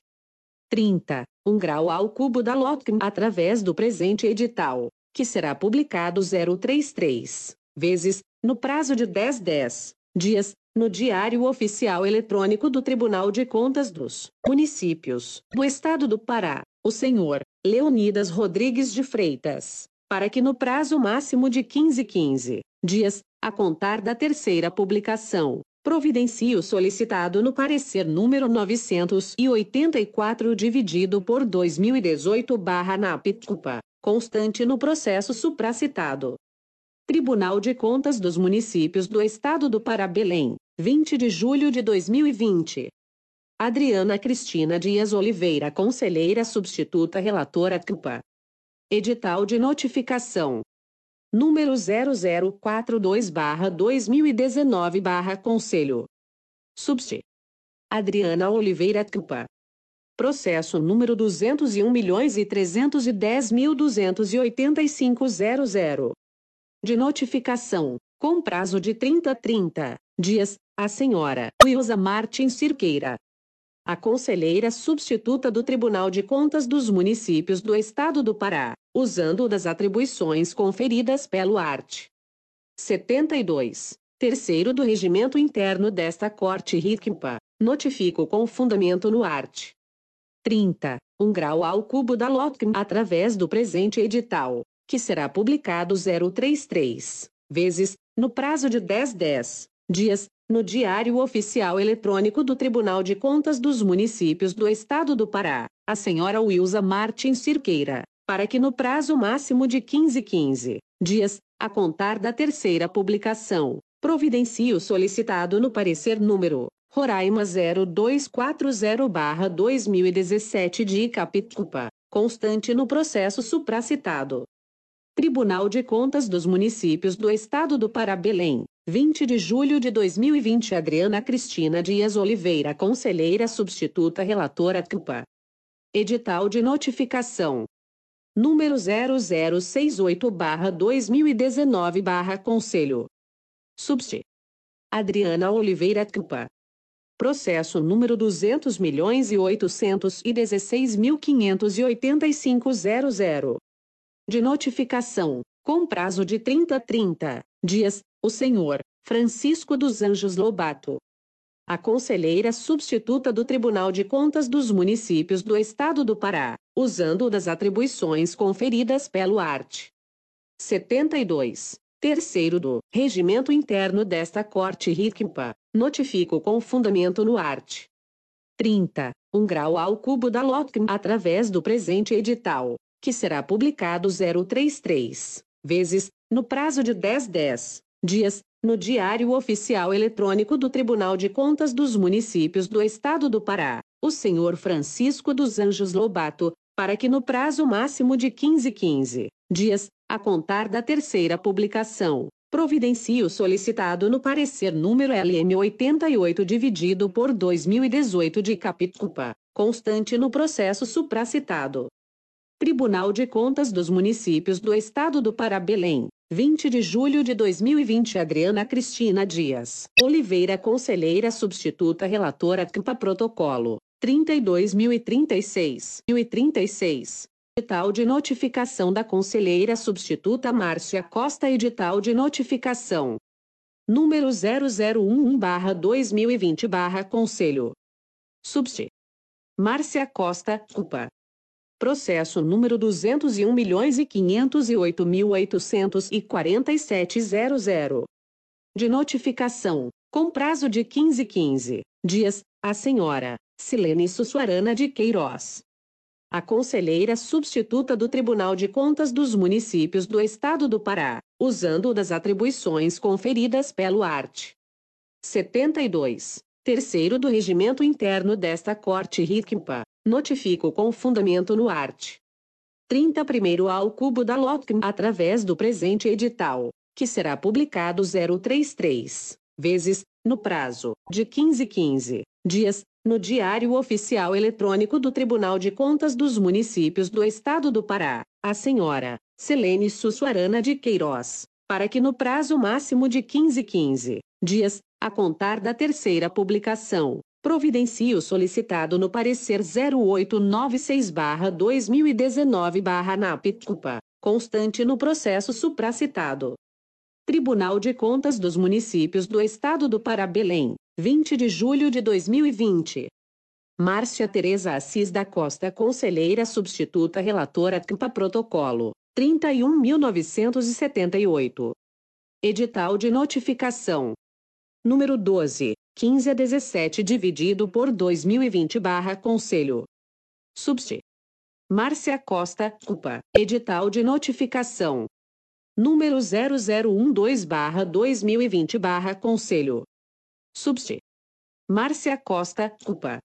30. 1 grau ao cubo da LOTCM através do presente edital, que será publicado 033 vezes, no prazo de 10 10 dias, no Diário Oficial Eletrônico do Tribunal de Contas dos Municípios do Estado do Pará, o senhor Leonidas Rodrigues de Freitas, para que no prazo máximo de 15 15 dias, a contar da terceira publicação, providencie o solicitado no parecer número 984 dividido por 2018/NAPTUPA, constante no processo supracitado. Tribunal de Contas dos Municípios do Estado do Pará Belém, 20 de julho de 2020. Adriana Cristina Dias Oliveira Conselheira Substituta Relatora CUPA. Edital de Notificação. Número 0042-2019-Conselho. Subst. Adriana Oliveira CUPA. Processo número 201.310.285.00 de notificação, com prazo de 30 a 30 dias, a senhora Wilza Martins Cirqueira. A conselheira substituta do Tribunal de Contas dos Municípios do Estado do Pará, usando das atribuições conferidas pelo art. 72. Terceiro do regimento interno desta Corte RICMPA, notifico com fundamento no art. 30. 1 grau ao cubo da LOTCM através do presente edital, que será publicado 033 vezes, no prazo de 10 10 dias, no Diário Oficial Eletrônico do Tribunal de Contas dos Municípios do Estado do Pará, a senhora Wilza Martins Cirqueira, para que no prazo máximo de 15 15 dias, a contar da terceira publicação, providencie o solicitado no parecer número Roraima 0240-2017 de Capituba, constante no processo supracitado. Tribunal de Contas dos Municípios do Estado do Pará Belém, 20 de julho de 2020 Adriana Cristina Dias Oliveira Conselheira Substituta Relatora CUPA. Edital de Notificação. Número 0068-2019-Conselho. Subst. Adriana Oliveira CUPA. Processo número 200 milhões e 816 mil 585.00. De notificação, com prazo de 30 a 30 dias, o senhor Francisco dos Anjos Lobato. A conselheira substituta do Tribunal de Contas dos Municípios do Estado do Pará, usando das atribuições conferidas pelo art. 72. Terceiro do Regimento Interno desta Corte RICMPA, notifico com fundamento no art. 30. Um grau ao cubo da LOTCM através do presente edital, que será publicado 033 vezes, no prazo de 10 10 dias, no Diário Oficial Eletrônico do Tribunal de Contas dos Municípios do Estado do Pará, o senhor Francisco dos Anjos Lobato, para que no prazo máximo de 15 15 dias, a contar da terceira publicação, providencie o solicitado no parecer número LM 88 dividido por 2018 de Capituba, constante no processo supracitado. Tribunal de Contas dos Municípios do Estado do Pará Belém, 20 de julho de 2020 Adriana Cristina Dias Oliveira Conselheira Substituta Relatora CMPA Protocolo 32.036 e 36 Edital de notificação da Conselheira Substituta Márcia Costa Edital de notificação. Número 0011-2020-Conselho. Subst. Márcia Costa, culpa. Processo número 201 milhões e De notificação, com prazo de 15 15 dias, a senhora Silene Sussuarana de Queiroz, a conselheira substituta do Tribunal de Contas dos Municípios do Estado do Pará, usando das atribuições conferidas pelo art. 72. Terceiro do regimento interno desta Corte RICMPA, notifico com fundamento no art. 30 primeiro ao cubo da LOTCM através do presente edital, que será publicado 033 vezes, no prazo de 15 15 dias, no Diário Oficial Eletrônico do Tribunal de Contas dos Municípios do Estado do Pará, a senhora Selene Sussuarana de Queiroz, para que no prazo máximo de 15 15 dias, a contar da terceira publicação, providencie o solicitado no parecer 0896-2019-NAPTUPA, constante no processo supracitado. Tribunal de Contas dos Municípios do Estado do Pará Belém, 20 de julho de 2020. Márcia Tereza Assis da Costa Conselheira Substituta Relatora CMPA Protocolo 31.978. Edital de Notificação. Número 12, 15 a 17 dividido por 2020 barra Conselho. Subst. Márcia Costa, CUPA. Edital de Notificação. Número 0012 barra 2020 barra Conselho. Subst. Márcia Costa, culpa.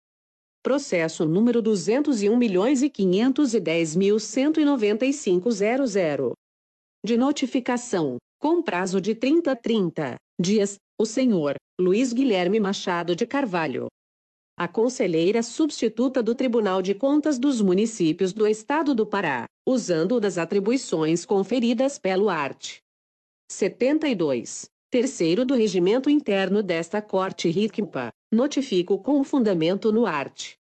Processo número 201 milhões e 510 mil 195.00. De notificação, com prazo de 30 a 30 dias, o senhor Luiz Guilherme Machado de Carvalho. A conselheira substituta do Tribunal de Contas dos Municípios do Estado do Pará, usando das atribuições conferidas pelo art. 72 terceiro do regimento interno desta Corte RICMPA, notifico com fundamento no art.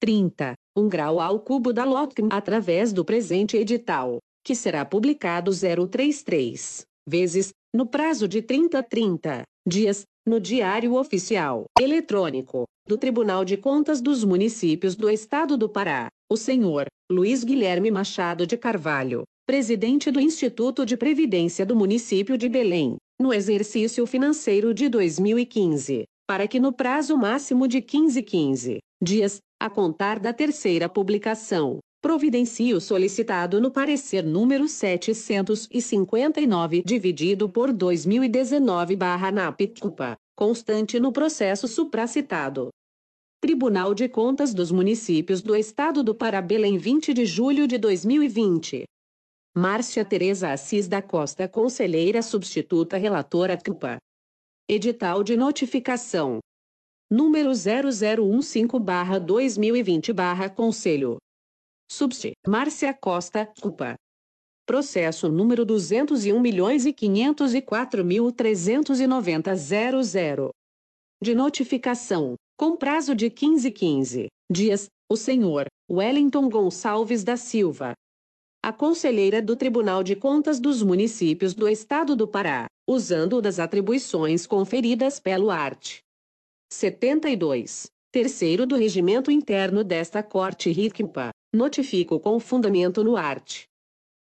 30, um grau ao cubo da LOTCM através do presente edital, que será publicado 033 vezes, no prazo de 30 a 30 dias, no Diário Oficial Eletrônico do Tribunal de Contas dos Municípios do Estado do Pará, o senhor Luiz Guilherme Machado de Carvalho, presidente do Instituto de Previdência do Município de Belém, no exercício financeiro de 2015, para que no prazo máximo de 15 15 dias, a contar da terceira publicação, providencie o solicitado no parecer número 759, dividido por 2019-NAPTUPA, constante no processo supracitado. Tribunal de Contas dos Municípios do Estado do Pará Belém 20 de julho de 2020. Márcia Tereza Assis da Costa Conselheira Substituta Relatora CUPA. Edital de Notificação. Número 0015-2020-Conselho. Subst. Márcia Costa, CUPA. Processo número 201.504.390.00. De notificação, com prazo de 15 15 dias, o senhor Wellington Gonçalves da Silva, a conselheira do Tribunal de Contas dos Municípios do Estado do Pará, usando das atribuições conferidas pelo art. 72. Terceiro do regimento interno desta Corte RICMPA, notifico com fundamento no art.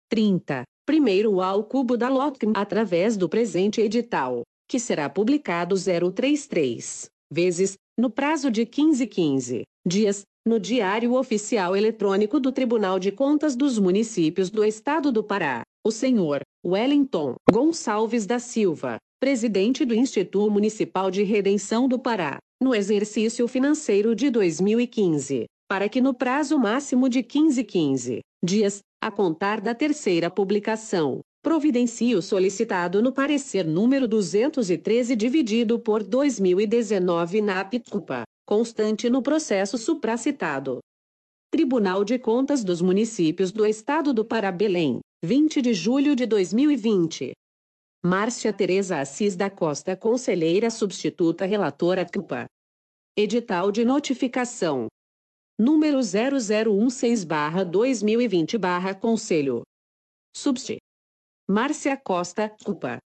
30. Primeiro ao cubo da LOTCM através do presente edital, que será publicado 033 vezes, no prazo de 15 15 dias, no Diário Oficial Eletrônico do Tribunal de Contas dos Municípios do Estado do Pará, o senhor Wellington Gonçalves da Silva, presidente do Instituto Municipal de Redenção do Pará, no exercício financeiro de 2015, para que no prazo máximo de 15 15 dias, a contar da terceira publicação, providencie o solicitado no parecer número 213 dividido por 2019 na APTUPA constante no processo supracitado. Tribunal de Contas dos Municípios do Estado do Pará Belém, 20 de julho de 2020. Márcia Tereza Assis da Costa Conselheira Substituta Relatora CUPA. Edital de Notificação. Número 0016-2020-Conselho. Subst. Márcia Costa, CUPA.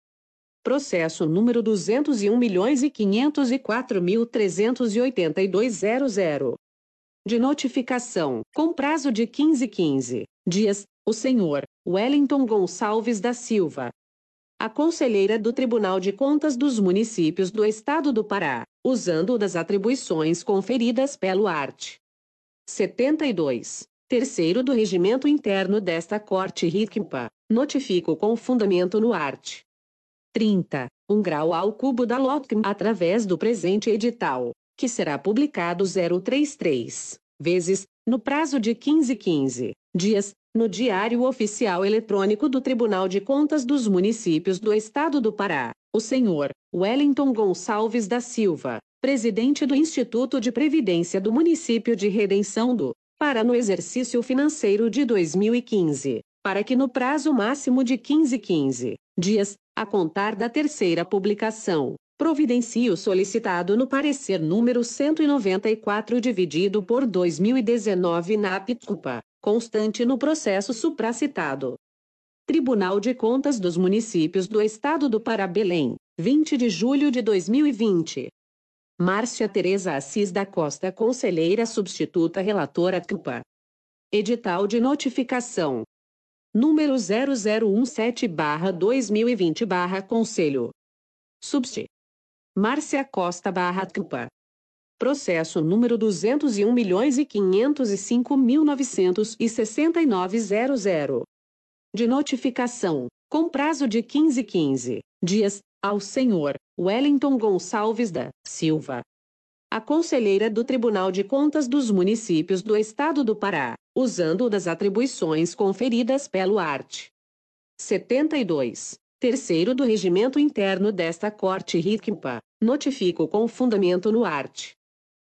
Processo número 201.504.382.00. De notificação, com prazo de 15 15 dias, o senhor Wellington Gonçalves da Silva. A conselheira do Tribunal de Contas dos Municípios do Estado do Pará, usando das atribuições conferidas pelo art. 72. Terceiro do regimento interno desta Corte RICMPA, notifico com fundamento no art. 30, 1 grau ao cubo da LOTCM através do presente edital, que será publicado 033 vezes, no prazo de 15 15 dias, no Diário Oficial Eletrônico do Tribunal de Contas dos Municípios do Estado do Pará, o senhor Wellington Gonçalves da Silva, presidente do Instituto de Previdência do Município de Redenção do Pará no exercício financeiro de 2015, para que no prazo máximo de 15 15 dias, a contar da terceira publicação, providencie o solicitado no parecer número 194 dividido por 2019 na APTUPA, constante no processo supracitado. Tribunal de Contas dos Municípios do Estado do Pará Belém, 20 de julho de 2020. Márcia Tereza Assis da Costa Conselheira Substituta Relatora CUPA. Edital de Notificação número 0017-2020-Conselho. Subst. Márcia Costa barra Tupa. Processo número 201.505.969.00. De notificação, com prazo de 15 15 dias, ao senhor Wellington Gonçalves da Silva, a conselheira do Tribunal de Contas dos Municípios do Estado do Pará, usando das atribuições conferidas pelo art. 72. Terceiro do regimento interno desta Corte RICMPA, notifico com fundamento no art.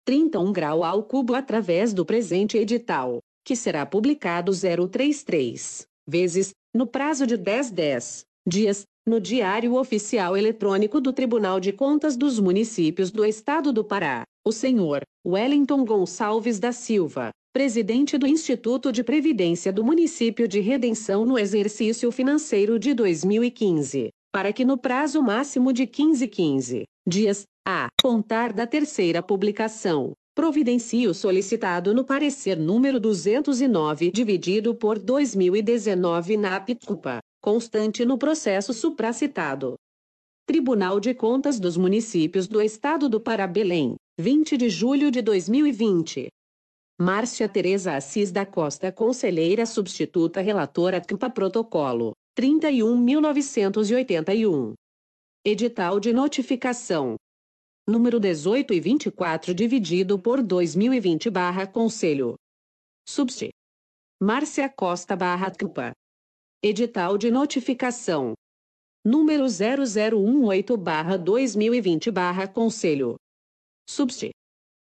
31 grau ao cubo através do presente edital, que será publicado 033 vezes, no prazo de 10 10 dias, no Diário Oficial Eletrônico do Tribunal de Contas dos Municípios do Estado do Pará, o senhor Wellington Gonçalves da Silva, presidente do Instituto de Previdência do Município de Redenção no exercício financeiro de 2015, para que no prazo máximo de 15 15 dias, a contar da terceira publicação, providencie o solicitado no parecer número 209 dividido por 2019 na APTUPA, constante no processo supracitado. Tribunal de Contas dos Municípios do Estado do Pará Belém, 20 de julho de 2020. Márcia Tereza Assis da Costa Conselheira Substituta Relatora CMPA Protocolo 31.981 Edital de Notificação Número 18 e 24 dividido por 2020 barra Conselho Subst. Márcia Costa barra CMPA Edital de Notificação Número 0018 barra 2020 barra Conselho Subst.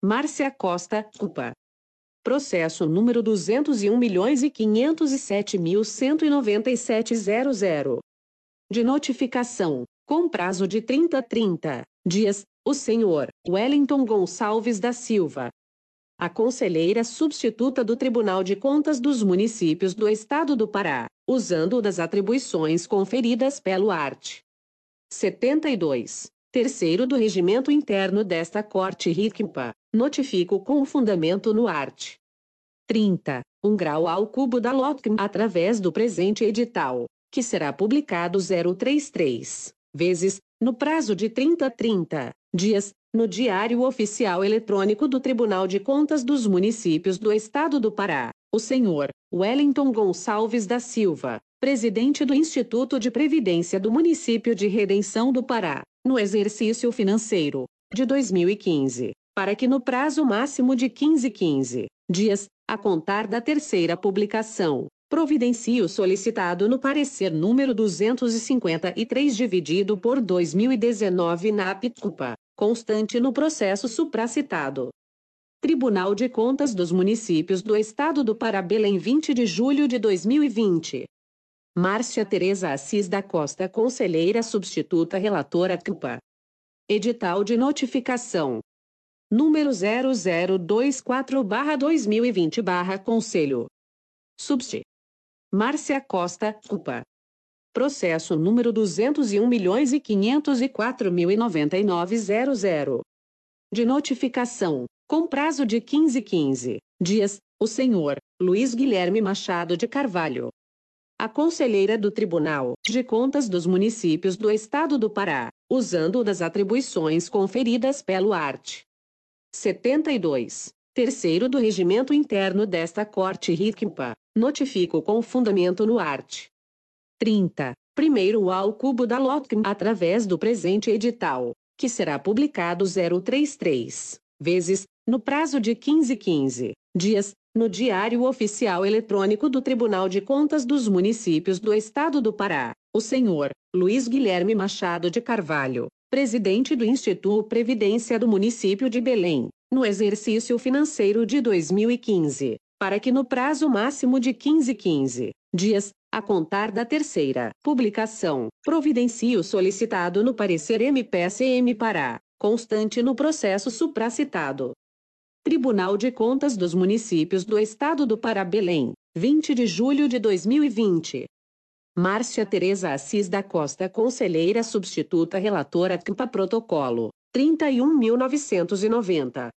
Márcia Costa, culpa. Processo número 201 milhões e 507 mil 19700. De notificação, com prazo de 30 30 dias, o senhor Wellington Gonçalves da Silva. A conselheira substituta do Tribunal de Contas dos Municípios do Estado do Pará, usando das atribuições conferidas pelo art. 72 terceiro do regimento interno desta Corte RICMPA, notifico com fundamento no art. 30, 1 grau ao cubo da LOTCM através do presente edital, que será publicado 033 vezes, no prazo de 30 30 dias, no Diário Oficial Eletrônico do Tribunal de Contas dos Municípios do Estado do Pará, o senhor Wellington Gonçalves da Silva, presidente do Instituto de Previdência do Município de Redenção do Pará, no exercício financeiro de 2015, para que no prazo máximo de 15 15 dias, a contar da terceira publicação, providencie o solicitado no parecer número 253 dividido por 2019 na APTUPA, constante no processo supracitado. Tribunal de Contas dos Municípios do Estado do Pará Belém 20 de julho de 2020. Márcia Tereza Assis da Costa Conselheira Substituta Relatora CUPA. Edital de Notificação. Número 0024-2020-Conselho. Subst. Márcia Costa, CUPA. Processo número 201 milhões e 504 mil e 9900. De notificação, com prazo de 15 15 dias, o senhor Luiz Guilherme Machado de Carvalho, a conselheira do Tribunal de Contas dos Municípios do Estado do Pará, usando das atribuições conferidas pelo art. 72. Terceiro do regimento interno desta Corte RICMPA, notifico com fundamento no art. 30. Primeiro ao cubo da LOTCM através do presente edital, que será publicado 033 vezes, no prazo de 15 15 dias, no Diário Oficial Eletrônico do Tribunal de Contas dos Municípios do Estado do Pará, o senhor Luiz Guilherme Machado de Carvalho, presidente do Instituto Previdência do Município de Belém, no exercício financeiro de 2015, para que no prazo máximo de 15 15 dias, a contar da terceira publicação, providencie o solicitado no parecer MPSM Pará, constante no processo supracitado. Tribunal de Contas dos Municípios do Estado do Pará Belém, 20 de julho de 2020. Márcia Tereza Assis da Costa Conselheira Substituta Relatora CMPA Protocolo 31.990.